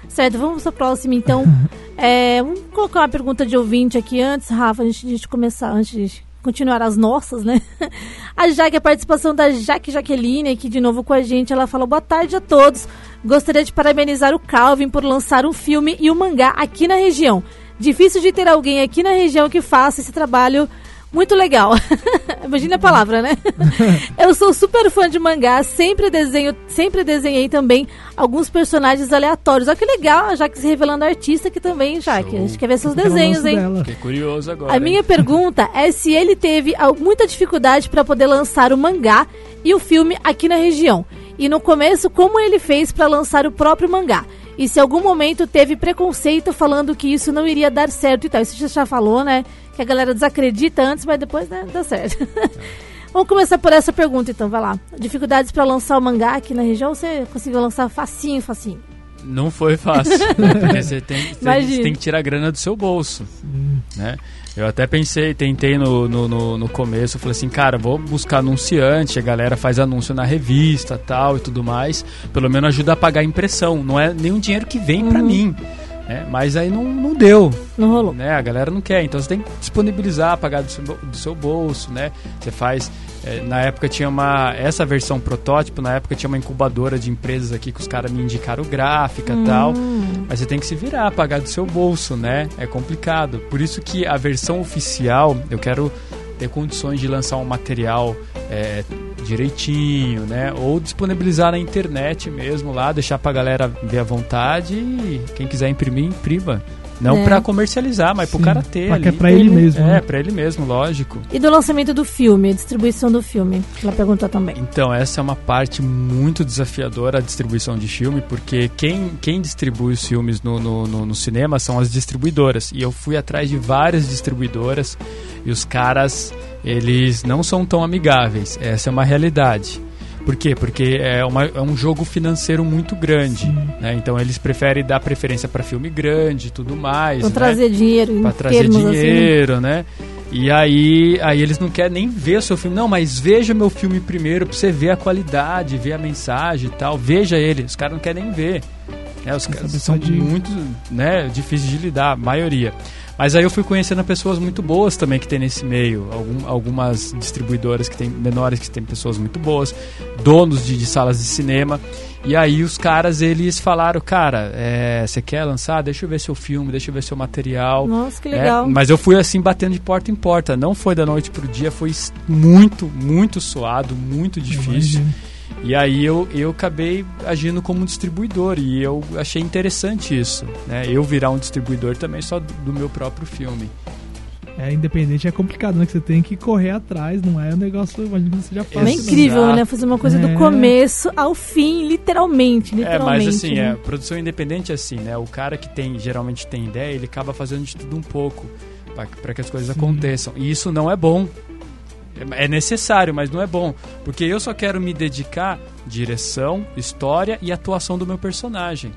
Certo, vamos para próxima então. É, vamos colocar uma pergunta de ouvinte aqui antes, Rafa, antes de começar, antes de continuar as nossas, né? A Jaque, a participação da Jaque Jaqueline aqui de novo com a gente, ela falou boa tarde a todos. Gostaria de parabenizar o Calvin por lançar um filme e um mangá aqui na região. Difícil de ter alguém aqui na região que faça esse trabalho muito legal. Imagina a palavra, né? eu sou super fã de mangá, sempre desenho, sempre desenhei também alguns personagens aleatórios. Olha que legal, já que se revelando artista aqui também, já que a gente quer ver seus desenhos, hein? Dela. Fiquei curioso agora. A minha hein? pergunta é se ele teve muita dificuldade para poder lançar o mangá e o filme aqui na região. E no começo, como ele fez para lançar o próprio mangá? E se algum momento teve preconceito falando que isso não iria dar certo e tal. Isso você já falou, né? Que a galera desacredita antes, mas depois né, dá certo. Vamos começar por essa pergunta então, vai lá. Dificuldades para lançar o mangá aqui na região você conseguiu lançar facinho, facinho? Não foi fácil. né? Porque você tem, tem, você tem que tirar a grana do seu bolso. Né? Eu até pensei, tentei no, no, no, no começo, falei assim, cara, vou buscar anunciante, a galera faz anúncio na revista tal e tudo mais. Pelo menos ajuda a pagar a impressão. Não é nenhum dinheiro que vem pra mim. né? Mas aí não, não deu. Não rolou. né? A galera não quer, então você tem que disponibilizar, pagar do seu, do seu bolso, né? Você faz. Eh, na época tinha uma. Essa versão protótipo, na época tinha uma incubadora de empresas aqui que os caras me indicaram gráfica e tal. Mas você tem que se virar, pagar do seu bolso, né? É complicado. Por isso que a versão oficial, eu quero ter condições de lançar um material eh, direitinho, né? Ou disponibilizar na internet mesmo lá, deixar pra galera ver à vontade e quem quiser imprimir, imprima. Não É. pra comercializar, mas pro Sim, cara ter pra ali. que é pra ele mesmo, É, né? pra ele mesmo, lógico. E do lançamento do filme, a distribuição do filme? Ela perguntou também. Então, essa é uma parte muito desafiadora, a distribuição de filme, porque quem, quem distribui os filmes no, no, no, no cinema são as distribuidoras. E eu fui atrás de várias distribuidoras e os caras, eles não são tão amigáveis. Essa é uma realidade. Por quê? Porque é, uma, é um jogo financeiro muito grande. Né? Então, eles preferem dar preferência para filme grande e tudo mais. Vão né? trazer dinheiro Pra trazer assim. né? dinheiro, né? E aí, aí eles não querem nem ver o seu filme. Não, mas veja meu filme primeiro pra você ver a qualidade, ver a mensagem e tal. Veja ele. Os caras não querem nem ver. É, os caras são de- muito né, difíceis de lidar, a maioria. Mas aí eu fui conhecendo pessoas muito boas também que tem nesse meio. Algum, algumas distribuidoras que tem menores que tem pessoas muito boas, donos de, de salas de cinema. E aí os caras, eles falaram, cara, é, você quer lançar? Deixa eu ver seu filme, deixa eu ver seu material. Nossa, que É, legal. mas eu fui assim batendo de porta em porta. Não foi da noite pro dia, foi muito, muito suado, muito difícil. Imagina. E aí eu, eu acabei agindo como um distribuidor e eu achei interessante isso, né? Eu virar um distribuidor também só do, do meu próprio filme. É, independente é complicado, né? Que você tem que correr atrás, não é um negócio, imagina que você já faz. É incrível, né? Fazer uma coisa do É. começo ao fim, literalmente. É, literalmente mas assim, né? é, produção independente é assim, né? O cara que tem geralmente tem ideia, ele acaba fazendo de tudo um pouco para que as coisas Sim. aconteçam. E isso não é bom. É é necessário, mas não é bom. Porque eu só quero me dedicar direção, história e atuação do meu personagem.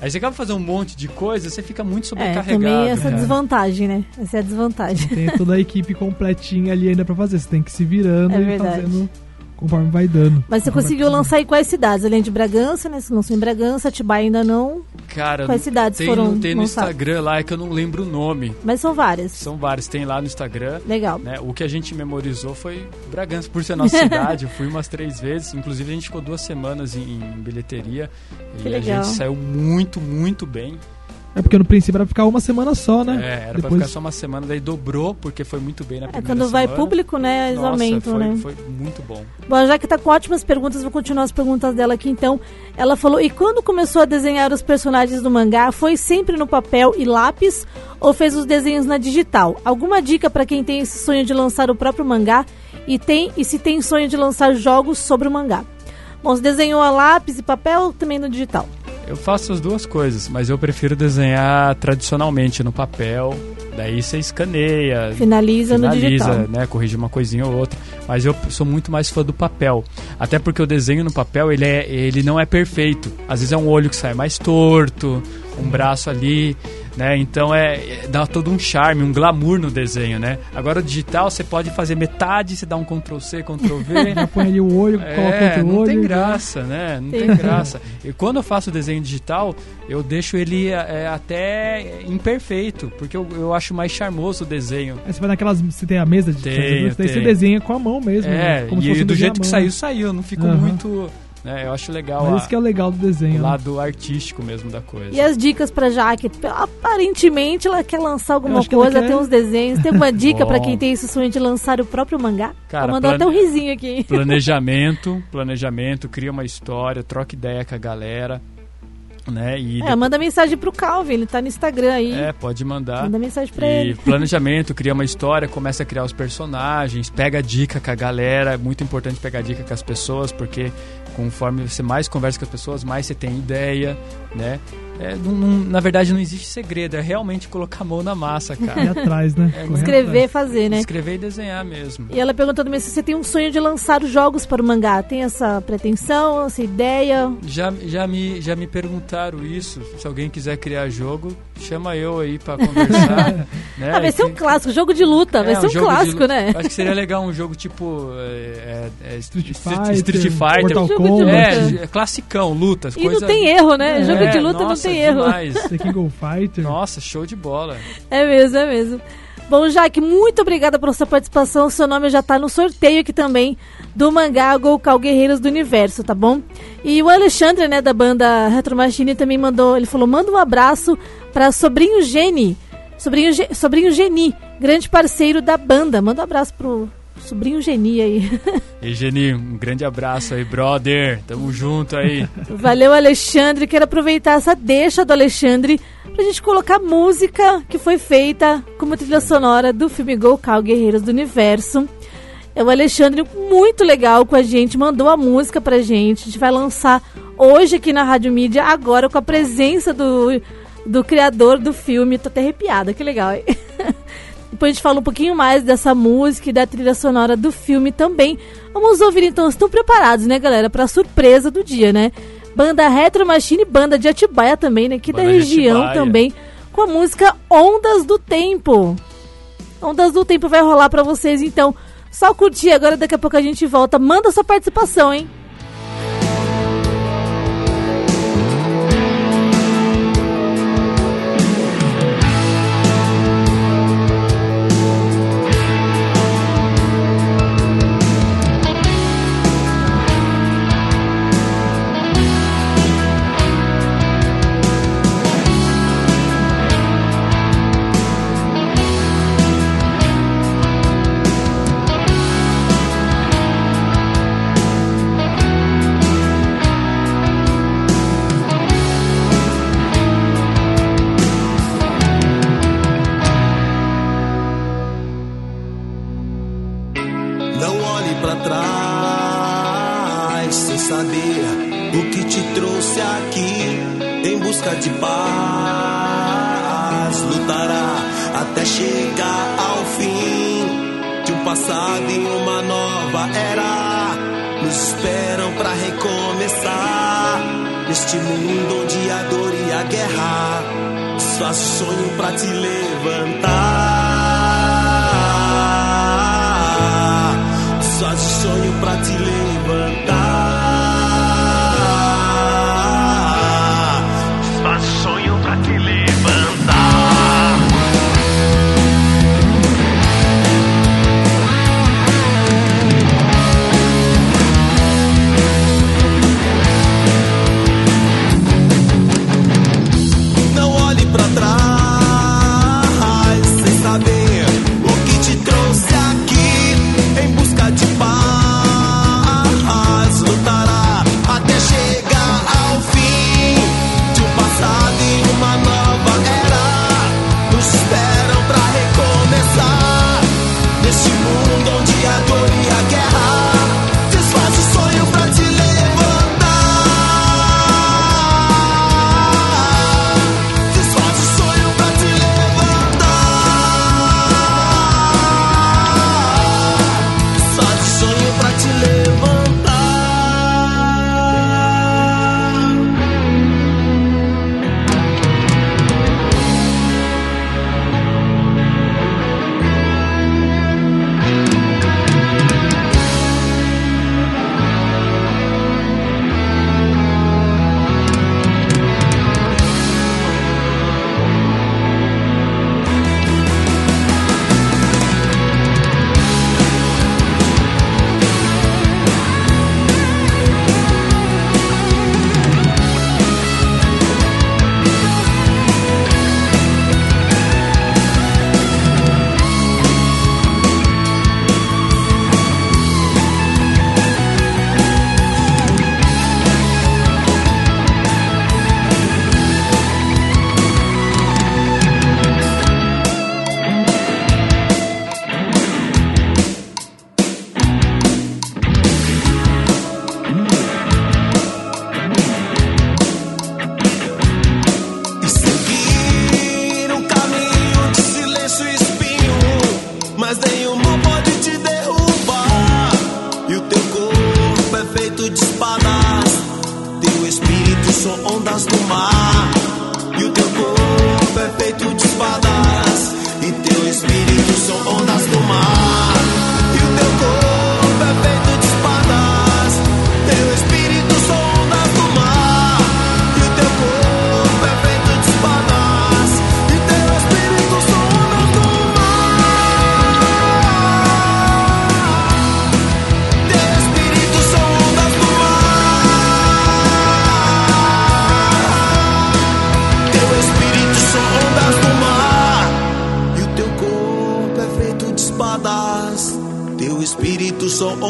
Aí você acaba fazendo um monte de coisa, você fica muito É, sobrecarregado. também essa né? desvantagem, né? Essa é a desvantagem. Tem toda a equipe completinha ali ainda pra fazer. Você tem que ir se virando É e verdade. fazendo conforme vai dando. Mas você conseguiu lançar em quais cidades? Além de Bragança, né? Você lançou em Bragança, Atibaia ainda não. Cara, Quais cidades tem, foram tem no lançadas? Instagram lá, é que eu não lembro o nome. Mas são várias. São vários, tem lá no Instagram. Legal. né? O que a gente memorizou foi Bragança, por ser nossa cidade. Eu fui umas três vezes. Inclusive, a gente ficou duas semanas em, em bilheteria. Que e legal. a gente saiu muito, muito bem. É porque no princípio era pra ficar uma semana só, né? É, era pra Depois- ficar só uma semana, daí dobrou, porque foi muito bem na É, primeira quando vai semana. público, né? Eles Nossa, aumentam, foi, né? foi muito bom. Bom, já que tá com ótimas perguntas, vou continuar as perguntas dela aqui então. Ela falou: e quando começou a desenhar os personagens do mangá, foi sempre no papel e lápis ou fez os desenhos na digital? Alguma dica pra quem tem esse sonho de lançar o próprio mangá e tem e se tem sonho de lançar jogos sobre o mangá? Bom, você desenhou a lápis e papel ou também no digital? Eu faço as duas coisas, mas eu prefiro desenhar tradicionalmente no papel. Daí você escaneia, Finaliza, no finaliza, digital. né, corrige uma coisinha ou outra. Mas eu sou muito mais fã do papel. Até porque o desenho no papel, ele, é, ele não é perfeito. Às vezes é um olho que sai mais torto, um braço ali, né? Então é, é- dá todo um charme, um glamour no desenho, né? Agora o digital, você pode fazer metade, você dá um Ctrl C, Ctrl V. Já põe ali o olho, coloca É, outro não olho. tem graça, né? Não tem Entendi. graça. E quando eu faço desenho digital, eu deixo ele é, até imperfeito, porque eu, eu acho mais charmoso o desenho. Aí você vai naquelas. Você tem a mesa de Tenho, fazer, daí você desenha com a mão mesmo. É, né? Como se e fosse do desenhar jeito que mão, saiu, saiu. Não fico Aham. muito Né? Eu acho legal Mas a- esse que é o legal do desenho. o né? lado artístico mesmo da coisa. E as dicas pra Jaque? Aparentemente ela quer lançar alguma coisa, quer- tem uns desenhos. Tem alguma dica pra Bom. quem tem esse sonho de lançar o próprio mangá? Cara, ela mandou plane- até um risinho aqui. Planejamento, planejamento, cria uma história, troca ideia com a galera, né? E É, manda mensagem pro Calvin, ele tá no Instagram aí. É, pode mandar. Manda mensagem pra E ele. planejamento, cria uma história, começa a criar os personagens, pega dica com a galera. É muito importante pegar dica com as pessoas, porque conforme você mais conversa com as pessoas, mais você tem ideia, né? É, não- não- na verdade, não existe segredo, é realmente colocar a mão na massa, cara. atrás, né? É, Correr Escrever, atrás. fazer, né? Escrever e desenhar mesmo. E ela perguntou também se você tem um sonho de lançar os jogos para o mangá. Tem essa pretensão, essa ideia? Já, já, me, já me perguntaram isso. Se alguém quiser criar jogo, chama eu aí pra conversar. né? Ah, vai ser um clássico, jogo de luta, vai É, ser um de clássico, né? Acho que seria legal um jogo tipo. É, é, é, Street Fighter, Street Fighter. Mortal Kombat. É, é classicão, lutas. E coisa... não tem erro, né? É, Jogo de luta nossa, não tem erro. demais. The King of Fighter. Nossa, show de bola. É mesmo, é mesmo. Bom, Jaque, muito obrigada pela sua participação. O seu nome já tá no sorteio aqui também do mangá Golcal Guerreiros do Universo, tá bom? E o Alexandre, né, da banda Retro Machine, também mandou, ele falou: manda um abraço para sobrinho Geni. Sobrinho, Ge- sobrinho Geni, grande parceiro da banda. Manda um abraço pro sobrinho Geni aí. E Geni, um grande abraço aí, brother. Tamo junto aí. Valeu, Alexandre. Quero aproveitar essa deixa do Alexandre pra gente colocar música que foi feita como trilha sonora do filme Golcal Guerreiros do Universo. É o Alexandre, muito legal com a gente, mandou a música pra gente. A gente vai lançar hoje aqui na Rádio Mídia, agora com a presença do, do criador do filme. Tô até arrepiada, que legal, hein? Depois a gente fala um pouquinho mais dessa música e da trilha sonora do filme também. Vamos ouvir então, estão preparados, né, galera, pra surpresa do dia, né? Banda Retro Machine, banda de Atibaia também, né? Aqui da Banda de região também, com a música Ondas do Tempo. Ondas do Tempo vai rolar pra vocês, então. Só curtir agora, daqui a pouco a gente volta. Manda sua participação, hein?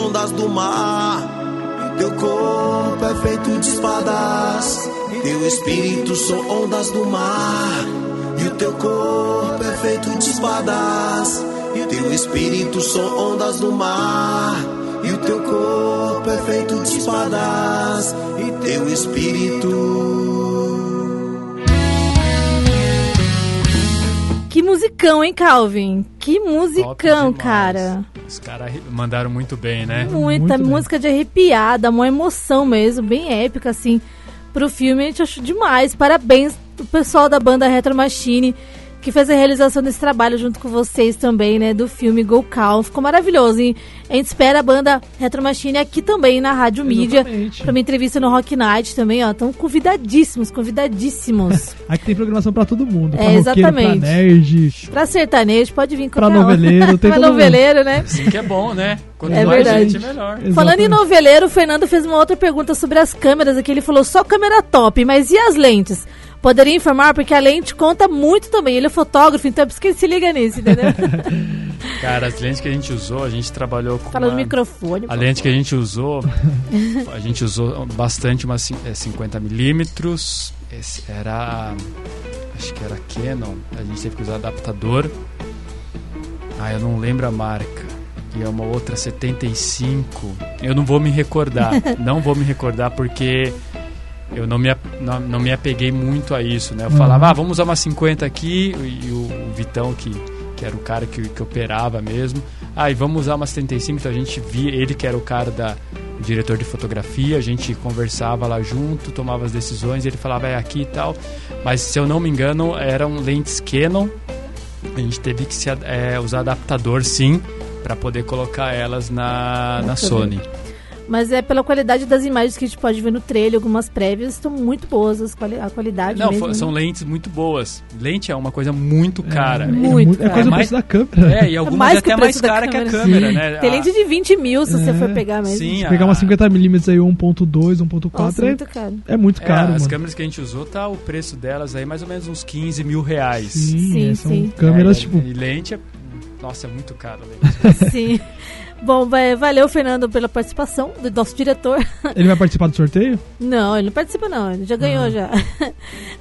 Ondas do mar. Teu corpo é feito de espadas. Teu espírito são ondas do mar. E o teu corpo é feito de espadas. Teu espírito são ondas do mar. E o teu corpo é feito de espadas. E teu espírito. Musicão, hein, Calvin? Que musicão, cara. Os caras mandaram muito bem, né? Muita Muito bem. música de arrepiada, uma emoção mesmo, bem épica, assim, pro filme. A gente achou demais. Parabéns pro pessoal da banda Retro Machine, que fez a realização desse trabalho junto com vocês também, né? Do filme Go Call. Ficou maravilhoso, hein? A gente espera a banda Retro Machine aqui também na Rádio Mídia. Exatamente. Pra uma entrevista no Rock Night também, ó. Estão convidadíssimos, convidadíssimos. Aqui tem programação pra todo mundo. É, pra roqueiro, exatamente. pra nerd. pra sertanejo, pode vir Pra qualquer um. noveleiro, tem pra noveleiro, né? Assim que é bom, né? Quanto É mais verdade. gente, melhor. Falando em Exatamente. noveleiro, o Fernando fez uma outra pergunta sobre as câmeras aqui. Ele falou só câmera top, mas e as lentes? Poderia informar, porque a lente conta muito também. Ele é fotógrafo, então é por isso que ele se liga nisso, entendeu? Cara, as lentes que a gente usou, a gente trabalhou com Fala no uma... microfone. A lente que a gente usou, a gente usou bastante uma cin- é, 50 milímetros. Era, acho que era Canon. A gente teve que usar adaptador. Ah, eu não lembro a marca. E é uma outra 75. Eu não vou me recordar. não vou me recordar porque eu não me, não, não me apeguei muito a isso, né? Eu falava, ah, vamos usar uma 50 aqui. E o, o Vitão, que, que era o cara que, que operava mesmo. Ah, e vamos usar uma 75. Então a gente via, ele que era o cara da o diretor de fotografia, a gente conversava lá junto, tomava as decisões, ele falava, é aqui e tal. Mas se eu não me engano, eram lentes Canon. A gente teve que se, é, usar adaptador sim, para poder colocar elas na, na Sony. Mas é pela qualidade das imagens que a gente pode ver no trailer, algumas prévias estão muito boas as quali- a qualidade Não, mesmo. né? são lentes muito boas. Lente é uma coisa muito cara. É, Muito, muito- é cara. quase o Mais- preço da câmera. É, e algumas mais é o até mais cara que a câmera. Sim. né? Tem A- lente de 20 mil se você É. for pegar mesmo. Sim, Se a- pegar uma 50mm aí, 1.2, 1.4, Nossa, é, muito caro. é muito é, caro, as câmeras que a gente usou, tá o preço delas aí mais ou menos uns 15 mil reais. Sim, Sim, é, são sim. câmeras, É, tipo... E lente é. Nossa, é muito caro a lente. Sim. Bom, vai- valeu, Fernando, pela participação do nosso diretor. Ele vai participar do sorteio? Não, ele não participa não, ele já ganhou Ah. já.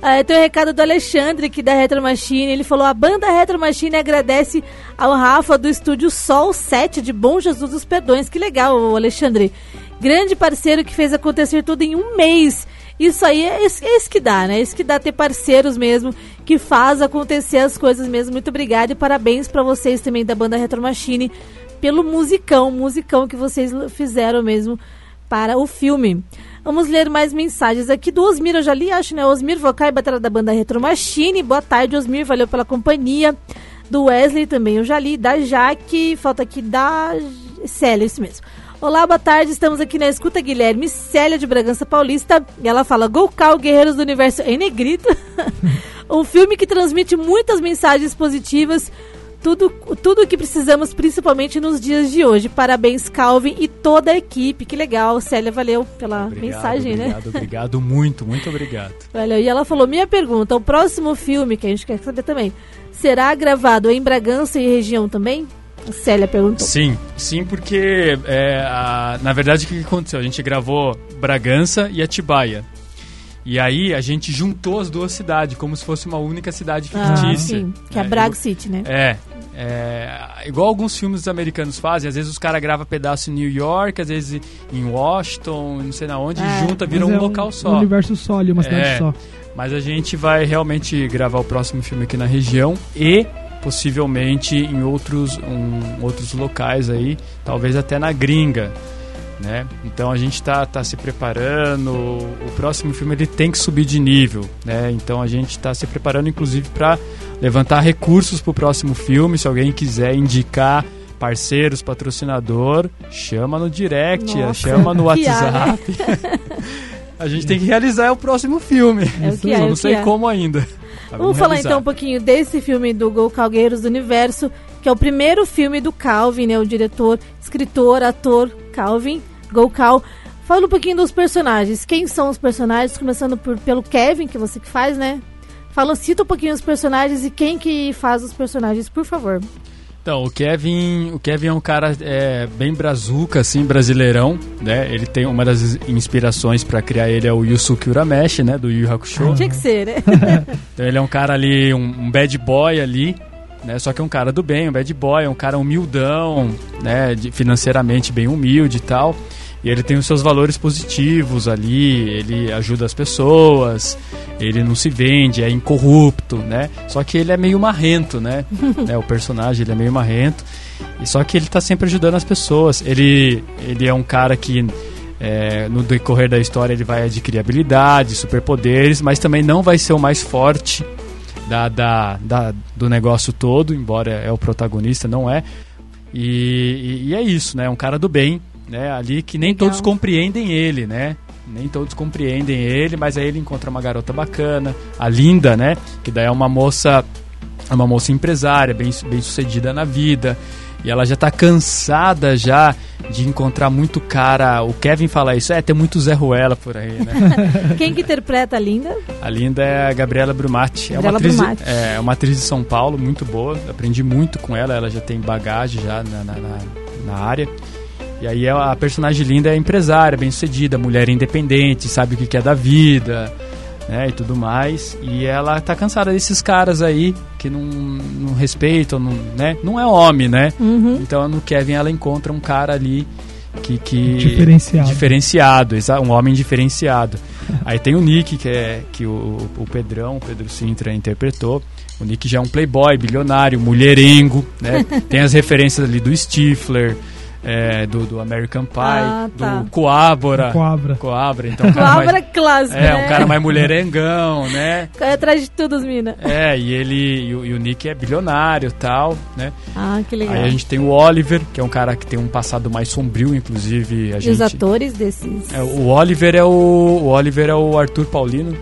Ah, tem o recado do Alexandre aqui da Retro Machine, ele falou, a banda Retro Machine agradece ao Rafa do estúdio Sol 7 de Bom Jesus dos Perdões, que legal, Alexandre. Grande parceiro que fez acontecer tudo em um mês. Isso aí é isso, é isso que dá, né? É isso que dá ter parceiros mesmo, que faz acontecer as coisas mesmo. Muito obrigada e parabéns pra vocês também da banda Retro Machine pelo musicão, musicão que vocês fizeram mesmo para o filme. Vamos ler mais mensagens aqui do Osmir, eu já li, acho, né? Osmir Vocal e batalha da banda Retro Machine. Boa tarde, Osmir, valeu pela companhia. Do Wesley também, eu já li. Da Jaque, falta aqui da Célia, isso mesmo. Olá, boa tarde, estamos aqui na escuta Guilherme Célia de Bragança Paulista. E ela fala: Golcal, Guerreiros do Universo em negrito. um filme que transmite muitas mensagens positivas tudo tudo o que precisamos, principalmente nos dias de hoje. Parabéns, Calvin e toda a equipe. Que legal, Célia, valeu pela Obrigado, mensagem, né? obrigado, Obrigado, muito, muito obrigado. Valeu. E ela falou: minha pergunta, o próximo filme, que a gente quer saber também, será gravado em Bragança e região também? A Célia perguntou. Sim, sim, porque é, a- na verdade o que aconteceu? A gente gravou Bragança e Atibaia. E aí a gente juntou as duas cidades, como se fosse uma única cidade Ah, fictícia. sim, que é a É, Brag City, né? É, é, igual alguns filmes americanos fazem, às vezes os caras gravam pedaço em New York, às vezes em Washington, não sei na onde, É. e junta, vira um é local Um só. universo só ali, uma cidade É. só. Mas a gente vai realmente gravar o próximo filme aqui na região e possivelmente em outros, um, outros locais aí, talvez até na gringa. Né? Então a gente está tá se preparando. O próximo filme ele tem que subir de nível, né? Então a gente está se preparando, inclusive, para levantar recursos para o próximo filme. Se alguém quiser indicar parceiros, patrocinador, chama no direct, Nossa, chama no WhatsApp. a gente tem que realizar o próximo filme. É o que é, Só é não o sei é. como ainda. Mas Vamos falar então um pouquinho desse filme do Gol Calgueiros do Universo, que é o primeiro filme do Calvin, né? O diretor, escritor, ator Calvin, Gol Cal. Fala um pouquinho dos personagens. Quem são os personagens? Começando por, pelo Kevin, que você que faz, né? Fala, cita um pouquinho os personagens e quem que faz os personagens, por favor. Então, o Kevin, o Kevin é um cara é, bem brazuca, assim, brasileirão, né? Ele tem uma das inspirações para criar ele é o Yusuke Urameshi, né? Do Yu Yu Hakusho. Tinha que ser, né? Então ele é um cara ali, um, um bad boy ali, né? Só que é um cara do bem, um bad boy, é um cara humildão, né? De- financeiramente bem humilde e tal. E ele tem os seus valores positivos ali, ele ajuda as pessoas, ele não se vende, é incorrupto, né? Só que ele é meio marrento, né? né? O personagem ele é meio marrento. E só que ele tá sempre ajudando as pessoas. Ele, ele é um cara que é, no decorrer da história ele vai adquirir habilidades, superpoderes, mas também não vai ser o mais forte da, da, da- do negócio todo, embora é o protagonista, não é. E, e- e é isso, né? É um cara do bem, né? Ali que nem Legal. todos compreendem ele, né? Nem todos compreendem ele, mas aí ele encontra uma garota bacana, a Linda, né? Que daí é uma moça, é uma moça empresária, bem, bem sucedida na vida. E ela já tá cansada já de encontrar muito cara. O Kevin fala isso, é, tem muito Zé Ruela por aí, né? Quem que interpreta a Linda? A linda é a Gabriela Brumati. É uma, Gabriela atriz, Brumati. é uma atriz de São Paulo, muito boa. Aprendi muito com ela, ela já tem bagagem já na, na, na- na área. E aí a personagem linda é empresária, bem sucedida, mulher independente, sabe o que que é da vida, né, e tudo mais. E ela tá cansada desses caras aí que não, não respeitam, não, né, não é homem, né? Uhum. Então no Kevin ela encontra um cara ali que, que Diferenciado. diferenciado, um homem diferenciado. Aí tem o Nick que é que o, o Pedrão, o Pedro Sintra interpretou. O Nick já é um playboy, bilionário, mulherengo, né? tem as referências ali do Stifler, é, do, do American Pie, Ah, tá. do Coabora. Coabra. Coabra, então Palavra mais, clássica, é, né? um cara mais mulherengão, né? Corre atrás de tudo, as minas. É, e ele e o, e o Nick é bilionário, tal, né? Ah, que legal. Aí a gente tem o Oliver, que é um cara que tem um passado mais sombrio, inclusive a E os gente atores desses... é, o Oliver é o, o Oliver é o Arthur Paulino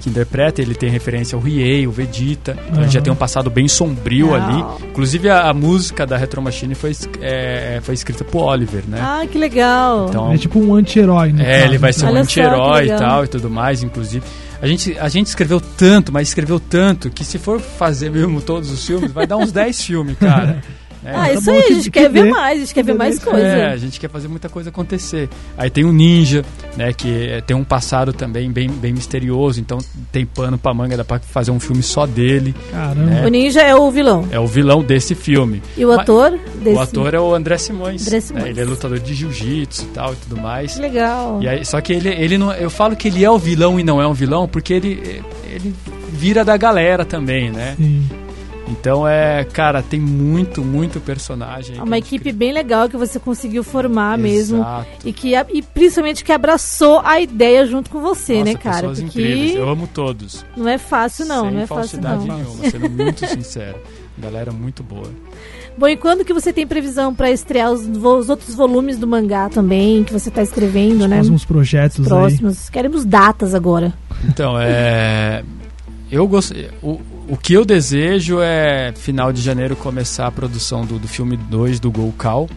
que interpreta, ele tem referência ao Riei, o Vegeta, então ele já tem um passado bem sombrio Não. ali. Inclusive a, a música da Retro Machine foi, é, foi escrita por Oliver, né? Ah, que legal. Então, É tipo um anti-herói, né? é, ele vai ser um Olha que anti-herói e tal e tudo mais, inclusive. A gente, a gente escreveu tanto, mas escreveu tanto, que se for fazer mesmo todos os filmes, vai dar uns 10 filmes, cara. É, ah, tá isso aí, a que- gente que quer ver dê. mais, a gente quer ver mais dê. coisa. É, a gente quer fazer muita coisa acontecer. Aí tem o Ninja, né, que é- tem um passado também bem, bem misterioso, então tem pano pra manga, dá pra fazer um filme só dele. Caramba. É. O Ninja é o vilão. É o vilão desse filme. E o ator desse... O ator é o André Simões. André né, Simões. ele é lutador de jiu-jitsu e tal e tudo mais. Que legal. E aí, só que ele, ele não. Eu falo que ele é o vilão e não é um vilão porque ele, ele vira da galera também, né? Sim. Então é. Cara, tem muito, muito personagem. É uma equipe bem legal que você conseguiu formar mesmo. Exato. E, que, e principalmente que abraçou a ideia junto com você, Nossa, né, cara? pessoas Porque incríveis. Eu amo todos. não é fácil, não. Sem não é fácil, falsidade não. nenhuma, sendo muito sincero. Galera muito boa. Bom, e quando que você tem previsão pra estrear os, os outros volumes do mangá também, que você tá escrevendo, né? Próximos projetos aí. Próximos. Queremos datas agora. Então, é. Eu gostei. O, o que eu desejo é final de janeiro começar a produção do, do filme 2 do Gol Cal.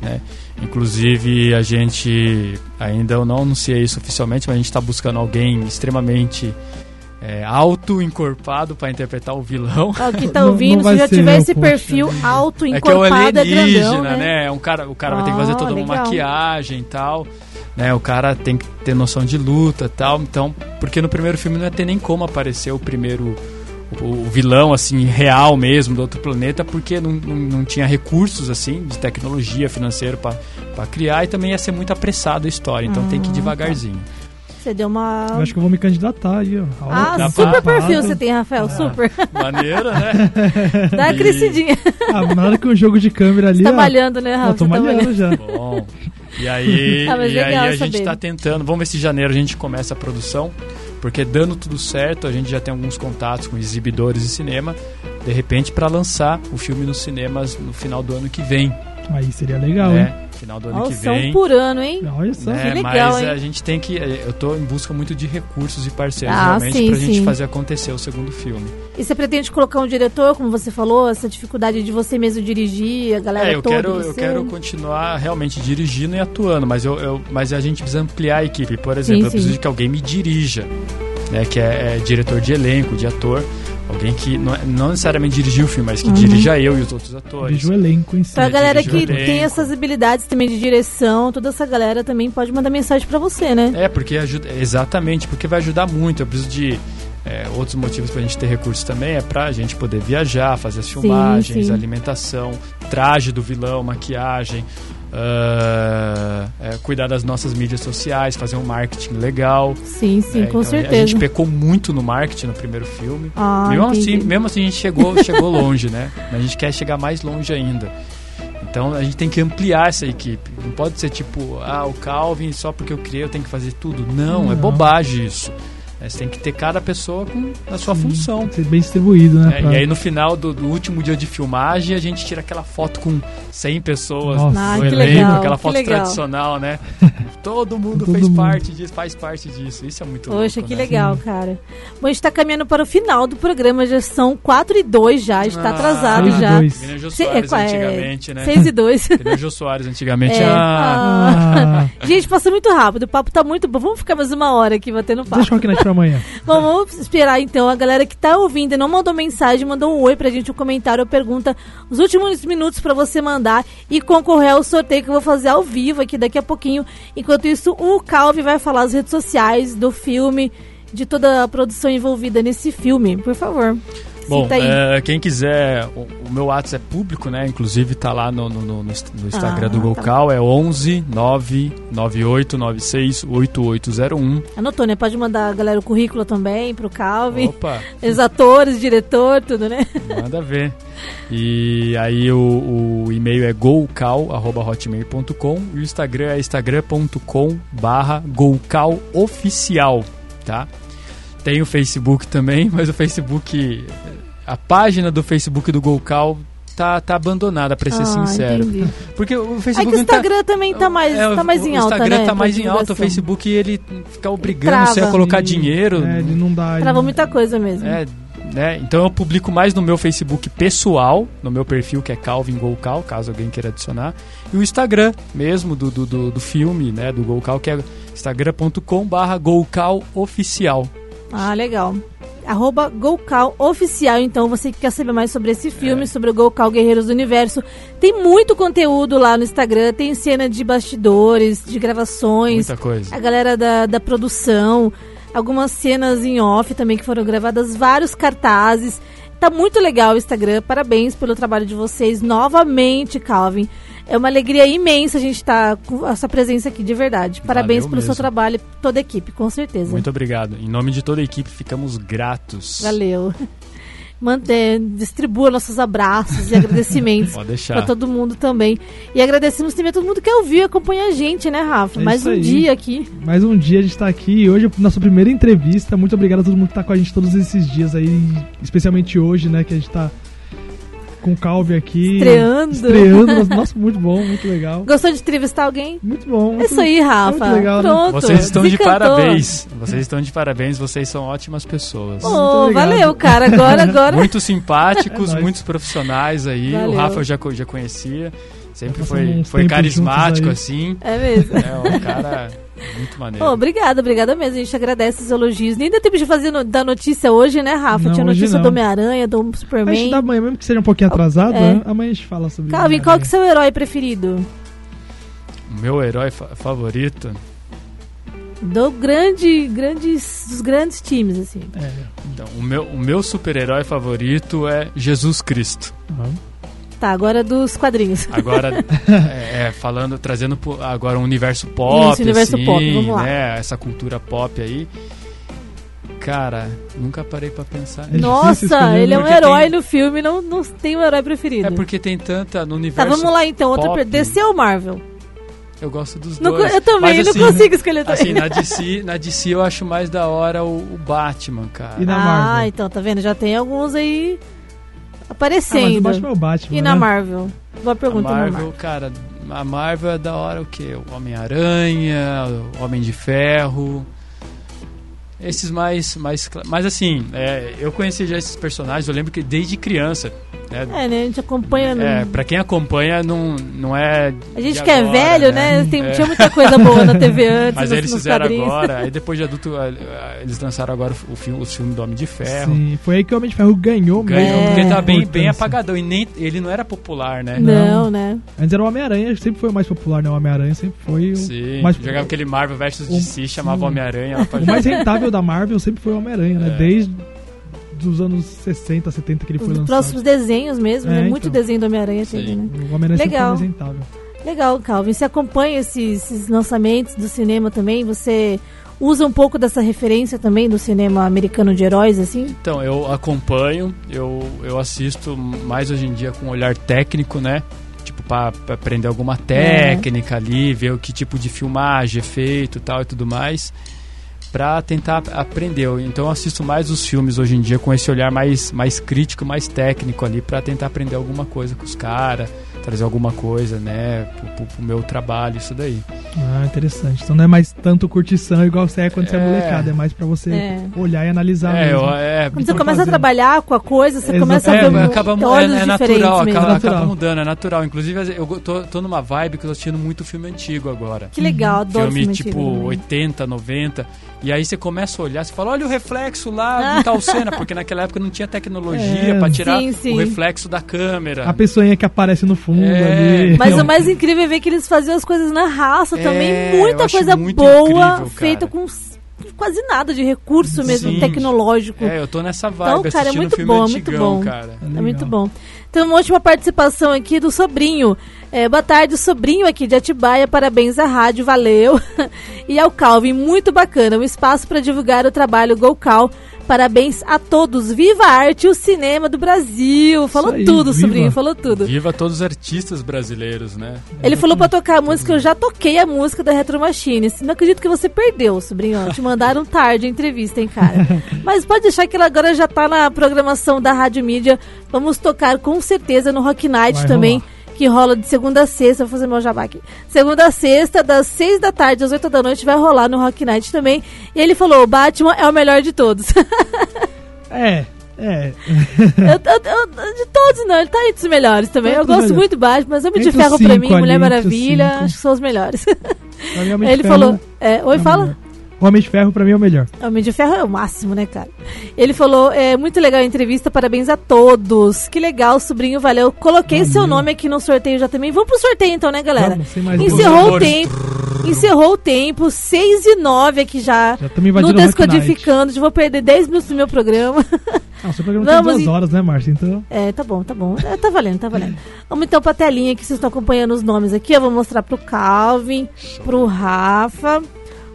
Né? Inclusive, a gente ainda eu não anunciei isso oficialmente, mas a gente está buscando alguém extremamente é, alto, encorpado para interpretar o vilão. Ó, quem tá ouvindo, não se já tiver esse perfil alto, É que é o encorpado, é, grandão, né? né? Um cara, o cara vai ter que fazer Ah, toda uma legal. maquiagem e tal. Né? O cara tem que ter noção de luta e tal. Então, porque no primeiro filme não ia ter nem como aparecer o primeiro. O, vilão, assim, real mesmo, do outro planeta, porque não, não, não tinha recursos, assim, de tecnologia financeira para criar e também ia ser muito apressado a história. Então tem que ir Ah, devagarzinho. Você deu uma... Eu acho que eu vou me candidatar aí, ó. Ah, super pra- perfil você tem, Rafael, super. Maneira, né? Dá uma E- crescidinha. Ah, na hora que um jogo de câmera ali. Você tá malhando, né, Rafa? Eu tô Você tá malhando já. Bom. E aí, Ah, e aí a gente saber. tá tentando. Vamos ver se em janeiro a gente começa a produção. Porque dando tudo certo, a gente já tem alguns contatos com exibidores de cinema. De repente, para lançar o filme nos cinemas no final do ano que vem. Aí seria legal, hein? né? Final do ano Ó, que são vem. por ano, hein? Olha só. né? Que legal, Mas hein? a gente tem que. Eu tô em busca muito de recursos e parceiros Ah, realmente sim, pra gente sim. fazer acontecer o segundo filme. E você pretende colocar um diretor, como você falou, essa dificuldade de você mesmo dirigir, a galera É, eu toda? quero, eu você? quero continuar realmente dirigindo e atuando, mas, eu, eu- mas a gente precisa ampliar a equipe. Por exemplo, Sim, eu preciso que alguém me dirija, né, que é, é diretor de elenco, de ator, Alguém que não, é- não necessariamente dirigiu o filme, mas que Uhum. dirija eu e os outros atores. Vejo o elenco em si. Pra Sim, galera dirige que tem essas habilidades também de direção, toda essa galera também pode mandar mensagem pra você, né? É, porque ajuda. Exatamente, porque vai ajudar muito. Eu preciso de. é, outros motivos pra gente ter recursos também é pra gente poder viajar, fazer as filmagens, sim. alimentação, traje do vilão, maquiagem, ah, é, cuidar das nossas mídias sociais, fazer um marketing legal. Sim, sim, É, com então, certeza. A gente pecou muito no marketing no primeiro filme. Ah, mesmo, entendi. assim, mesmo assim a gente chegou, chegou longe, né? Mas a gente quer chegar mais longe ainda. Então a gente tem que ampliar essa equipe. Não pode ser tipo, ah, o Calvin, só porque eu criei eu tenho que fazer tudo. Não, é Não. bobagem isso. É, Você tem que ter cada pessoa com a sua função. Tem que ser bem distribuído, né? É, pra- e aí no final do, do último dia de filmagem a gente tira aquela foto com 100 pessoas Nossa. Ah, no que elenco, legal, aquela que foto legal. tradicional, né? Todo mundo Todo fez mundo. parte disso, faz parte disso. Isso é muito Poxa, louco, que né? legal, cara. Bom, a gente tá caminhando para o final do programa, já são 4 e 2 já, a gente tá Ah, atrasado seis e já. Se- Soares é, é, antigamente, né? 6 e 2. Que nem o Jô Soares antigamente. É. Ah, Ah, Gente, passou muito rápido, o papo tá muito bom. Vamos ficar mais uma hora aqui batendo papo. deixa o Rocknet amanhã. Bom, vamos esperar então a galera que tá ouvindo e não mandou mensagem, mandou um oi pra gente, um comentário ou pergunta. Os últimos minutos pra você mandar e concorrer ao sorteio que eu vou fazer ao vivo aqui daqui a pouquinho. Enquanto isso, o Calvi vai falar as redes sociais do filme, de toda a produção envolvida nesse filme. Por favor. Bom, é, quem quiser, o, o meu WhatsApp é público, né? Inclusive tá lá no, no, no- no Inst- no Instagram Ah, do tá. Golcal, é 11 998 96 8801. Anotou, né? Pode mandar a galera o currículo também pro Calvi. Opa, Os atores, diretor, tudo, né? manda ver. E aí o, o e-mail é golcal.hotmail.com e o Instagram é instagram.com barra golcaloficial, tá? Tem o Facebook também, mas o Facebook, a página do Facebook do Golcal tá, tá abandonada, pra ser Ah, sincero. entendi. Porque o É Facebook que o não tá- Instagram também tá mais, É, tá mais em alta, O Instagram né? tá mais em alta, o. Facebook ele fica obrigando Trava. você a colocar dinheiro. É, ele não dá. ele Trava não- muita coisa mesmo. É, né? Então eu publico mais no meu Facebook pessoal, no meu perfil que é Calvin Golcal, caso alguém queira adicionar, e o Instagram mesmo do, do, do, do filme, né, do Golcal, que é instagram.com barra golcaloficial. Ah, legal. Arroba Golcal Oficial, então você que quer saber mais sobre esse É. filme, sobre o Golcal Guerreiros do Universo. Tem muito conteúdo lá no Instagram, tem cena de bastidores, de gravações, Muita coisa. a galera da, da produção, algumas cenas em off também que foram gravadas, vários cartazes. Tá muito legal o Instagram, parabéns pelo trabalho de vocês novamente, Calvin. É uma alegria imensa a gente estar com a sua presença aqui, de verdade. Parabéns Valeu pelo seu mesmo. trabalho, toda a equipe, com certeza. Muito obrigado. Em nome de toda a equipe, ficamos gratos. Valeu. Mantém, distribua nossos abraços e agradecimentos pra todo mundo também. E agradecemos também a todo mundo que ouviu e acompanha a gente, né, Rafa? É Mais um aí. dia aqui. Mais um dia a gente tá aqui hoje é a nossa primeira entrevista. Muito obrigado a todo mundo que tá com a gente todos esses dias aí, especialmente hoje, né, que a gente tá com o Calvi aqui. Estreando. Estreando. Nossa, muito bom, muito legal. Gostou de entrevistar alguém? Muito bom. É isso aí, Rafa. muito legal, né? Pronto. Vocês estão de parabéns. Vocês estão de parabéns, vocês são ótimas pessoas. Oh, valeu, cara. Agora, agora. Muito simpáticos, É muitos profissionais aí. Valeu. O Rafa eu já, já conhecia. Sempre Já foi, foi carismático, assim. É mesmo. É um cara muito maneiro. Pô, obrigada, obrigada mesmo. A gente agradece os elogios. Nem deu tempo de fazer no, da notícia hoje, né, Rafa? Não, Tinha hoje notícia não. do Homem-Aranha, do A gente Superman. dá amanhã, mesmo que seja um pouquinho atrasado, É. né? Amanhã a gente fala sobre Calvin, qual que é o seu herói preferido? O meu herói fa- favorito. Do grande, grandes, dos grandes times, assim. Então, o meu, o meu super-herói favorito é Jesus Cristo. Tá, agora dos quadrinhos. Agora, é, é, falando, trazendo agora um universo pop, Isso, universo assim, pop, vamos lá. né? Essa cultura pop aí. Cara, nunca parei pra pensar. Difícil Nossa, ele é um herói tem- no filme, não, não tem um herói preferido. É porque tem tanta no Tá, universo. vamos lá então. Outra pop. per... DC ou Marvel? Eu gosto dos Não dois. eu também, Mas, assim, não consigo escolher também. Assim, na DC, na DC eu acho mais da hora o, o Batman, cara. E na ah, Marvel? então, tá vendo? Já tem alguns aí Ah, mas aparecendo. o Batman é o Batman. e na né? Marvel? Boa A pergunta, Marvel, Marvel. cara, a Marvel é da hora o quê? O Homem-Aranha, o Homem de Ferro. Esses mais. mais Mas assim, é, eu conheci já esses personagens, eu lembro que desde criança. né? É, né? A gente acompanha. no- É, pra quem acompanha, não, não é. A gente de que é agora, velho, né? Tem, É. Tinha muita coisa boa na TV antes. Mas nos, eles fizeram quadrinhos. agora, aí depois de adulto, eles lançaram agora o filme, os filmes do Homem de Ferro. Sim, foi aí que o Homem de Ferro ganhou, Ganhou, É. porque tá bem, bem apagadão. E nem, ele não era popular, né? Não, né? Antes era o Homem-Aranha, sempre foi o mais popular, né? O Homem-Aranha sempre foi o, Sim, Mas- jogava aquele Marvel vs o- DC, chamava sim. Homem-Aranha lá pra o mais rentável da Marvel, sempre foi o Homem-Aranha, né? É. Desde os anos 60, 70 que ele foi Os lançado. próximos desenhos mesmo, É, né? Muito então. desenho do Homem-Aranha teve, né? O Homem-Aranha sempre foi Legal. Legal, Calvin. Você acompanha esses, esses lançamentos do cinema também? Você usa um pouco dessa referência também do cinema americano de heróis, assim? Então, eu acompanho, eu, eu assisto mais hoje em dia com um olhar técnico, né? Tipo, pra, pra aprender alguma técnica ali, ver o que tipo de filmagem, efeito e tal e tudo mais. Pra tentar aprender. Então eu assisto mais os filmes hoje em dia com esse olhar mais, mais crítico, mais técnico ali, pra tentar aprender alguma coisa com os caras, trazer alguma coisa, né, pro, pro- pro meu trabalho, isso daí. Ah, interessante. Então não é mais tanto curtição igual você é quando você é É. molecada, é mais pra você É. olhar e analisar É, mesmo. eu, é, Quando você começa a trabalhar com a coisa, você Exato. começa a É, ver acaba, é, olhos é diferentes natural, mesmo. acaba, Natural. acaba mudando, é natural. Inclusive, eu tô, tô numa vibe que eu tô assistindo muito filme antigo agora. Que legal, adoro filme filme tipo antigo também. 80, 90. E aí você começa a olhar, você fala, olha o reflexo lá de tal cena, porque naquela época não tinha tecnologia É. pra tirar Sim, sim. o reflexo da câmera. A pessoinha que aparece no fundo É. ali. Mas o mais incrível é ver que eles faziam as coisas na raça É, também. Muita coisa muito boa, incrível, feita com quase nada de recurso mesmo Sim. tecnológico. É, eu tô nessa vibe, Então, cara, é muito filme bom, muito antigão, bom. cara. É muito bom. Então, uma última participação aqui do sobrinho. É, boa tarde, sobrinho aqui de Atibaia. Parabéns à rádio, valeu. e ao Calvin, muito bacana. Um espaço para divulgar o trabalho GoCal. Parabéns a todos. Viva a arte e o cinema do Brasil. Falou aí, tudo, viva. sobrinho, falou tudo. Viva todos os artistas brasileiros, né? Ele falou pra tocar a música, eu já toquei a música da Retro Machine. Não acredito que você perdeu, sobrinho. Te mandaram tarde a entrevista, hein, cara. Mas pode deixar que ela agora já tá na programação da Rádio Mídia. Vamos tocar com certeza no Rock Night Vai também. rolar. Que rola de segunda a sexta, vou fazer meu jabá aqui. Segunda a sexta, das seis da tarde às oito da noite, vai rolar no Rock Night também. E ele falou: o Batman é o melhor de todos. É, é. Eu- eu- eu- de todos, não, ele tá entre os melhores também. Tá Eu gosto melhores. muito do Batman, mas Homem de Ferro pra cinco mim, ali, Mulher Maravilha, acho que são os melhores. Pra ele falou. é, é oi, o fala? Homem de Ferro pra mim é o melhor. Homem de Ferro é o máximo, né, cara? Ele falou, é muito legal a entrevista, parabéns a todos. Que legal, sobrinho, valeu. Coloquei Valeu. seu nome aqui no sorteio já também. Vamos pro sorteio então, né, galera? Vamos, sem mais Encerrou o tempo. Encerrou o tempo, 6 e 9 aqui já. Já estamos No invadindo o Rock Night. Descodificando, já vou perder 10 minutos do meu programa. Ah, seu programa Vamos tem duas horas, né, Márcio? Então, É, tá bom, tá bom. É, tá valendo, tá valendo. Vamos então pra telinha que vocês estão acompanhando os nomes aqui. Eu vou mostrar pro Calvin, pro Rafa.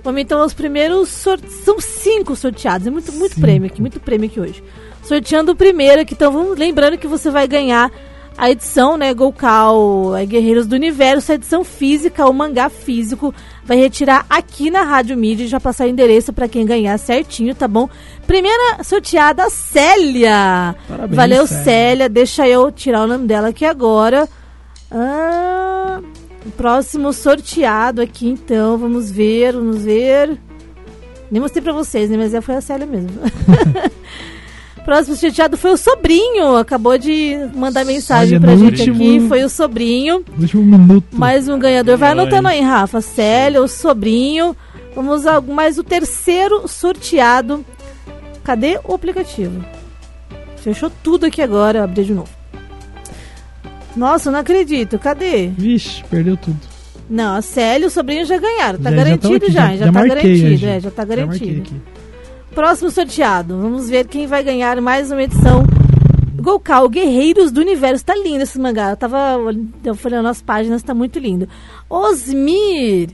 Vamos então aos primeiros sorte... São cinco sorteados. É muito, muito Cinco. prêmio aqui, muito prêmio aqui hoje. Sorteando o primeiro aqui, então vamos lembrando que você vai ganhar a edição, né, Golcal é, Guerreiros do Universo, a edição física, o mangá físico, vai retirar aqui na Rádio Mídia e já passar o endereço pra quem ganhar certinho, tá bom? Primeira sorteada, Célia! Parabéns, Valeu, Célia. Célia. Deixa eu tirar o nome dela aqui agora. Ah, o próximo sorteado aqui, então. Vamos ver, vamos ver. Nem mostrei pra vocês, né? Mas é, foi a Célia mesmo. próximo sorteado foi o sobrinho. Acabou de mandar mensagem Olha, pra gente último- aqui. Foi o sobrinho. último minuto. Mais um ganhador. Vai anotando aí, Rafa. Célia, o sobrinho. Vamos a mais o terceiro sorteado. Cadê o aplicativo? Fechou tudo aqui agora. Abri de novo. Nossa, eu não acredito. Cadê? Vixe, perdeu tudo. Não, a Célia e o sobrinho já ganharam. Tá Já- já garantido tão aqui, já. já- Já, já tá garantido. É, já tá Já marquei garantido. aqui. Próximo sorteado. Vamos ver quem vai ganhar mais uma edição. Golcal, Guerreiros do Universo. Tá lindo esse mangá. Eu tava eu folhando nas páginas, tá muito lindo. Osmir.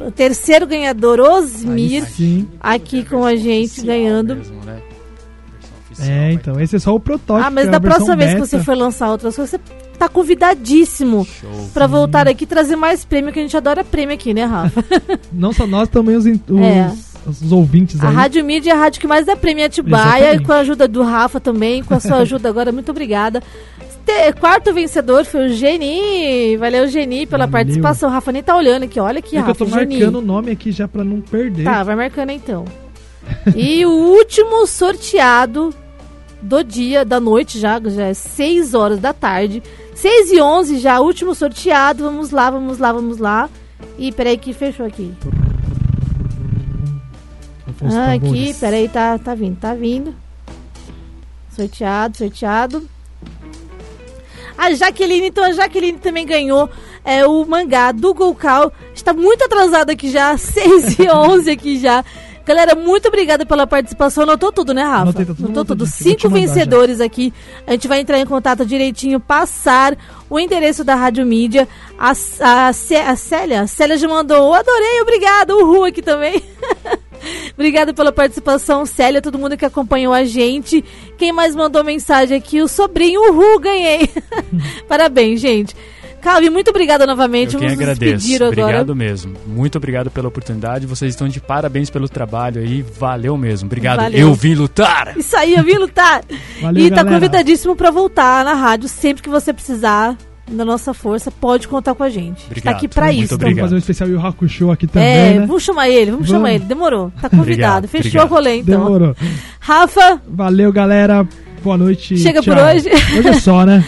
O terceiro ganhador, Osmir, Aí sim. aqui com a gente, ganhando. mesmo, né? É, então, esse é só o protótipo. Ah, mas é da próxima vez que você for lançar outras coisas, você tá convidadíssimo pra voltar aqui e trazer mais prêmio, que a gente adora prêmio aqui, né, Rafa? Não só nós, também os, in- os, É. os ouvintes A aí. Rádio Mídia é a rádio que mais dá prêmio em Atibaia, Exatamente. e com a ajuda do Rafa também, com a sua ajuda agora, muito obrigada. Te- quarto vencedor foi o Geni. Valeu, Geni, pela Valeu. participação. O Rafa nem tá olhando aqui, olha aqui, É que eu Rafa. tô Geni. marcando o nome aqui já pra não perder. Tá, vai marcando então. e o último sorteado do dia, da noite já, já é 6 horas da tarde. 6 e 11 já, último sorteado. Vamos lá, vamos lá, vamos lá. Ih, peraí que fechou aqui. Ah, aqui, peraí, tá, tá vindo, tá vindo. Sorteado, sorteado. A Jaqueline, então a Jaqueline também ganhou é, o mangá do Golcal. Está muito atrasado aqui já, 6 e 11 aqui já. Galera, muito obrigada pela participação. Anotou tudo, né, Rafa? Anotei, tudo Anotou tudo. Cinco mandar já. vencedores aqui. A gente vai entrar em contato direitinho, passar o endereço da Rádio Mídia. A, a, a Célia, a Célia já mandou. Adorei, obrigada. O Ru aqui também. Obrigada pela participação, Célia, todo mundo que acompanhou a gente. Quem mais mandou mensagem aqui? O sobrinho, o Ru, ganhei. Parabéns, gente. Calvi, muito obrigada novamente. Eu quem Vamos agradeço. despedir agora. Obrigado mesmo. Muito obrigado pela oportunidade. Vocês estão de parabéns pelo trabalho aí. Valeu mesmo. Obrigado. Valeu. Eu vim lutar. Isso aí, eu vim lutar. Valeu, e tá galera. convidadíssimo pra voltar na rádio sempre que você precisar da nossa força. Pode contar com a gente. Obrigado. Tá aqui pra Muito isso. obrigado. Vamos fazer um especial Yu Hakusho aqui também, É, né? vamos chamar ele, vamos, Vamos. chamar ele. Demorou. Tá convidado. Obrigado, Fechou obrigado. o rolê, então. Demorou. Rafa, Valeu, galera. Boa noite. Chega por tchau. hoje. Hoje é só, né?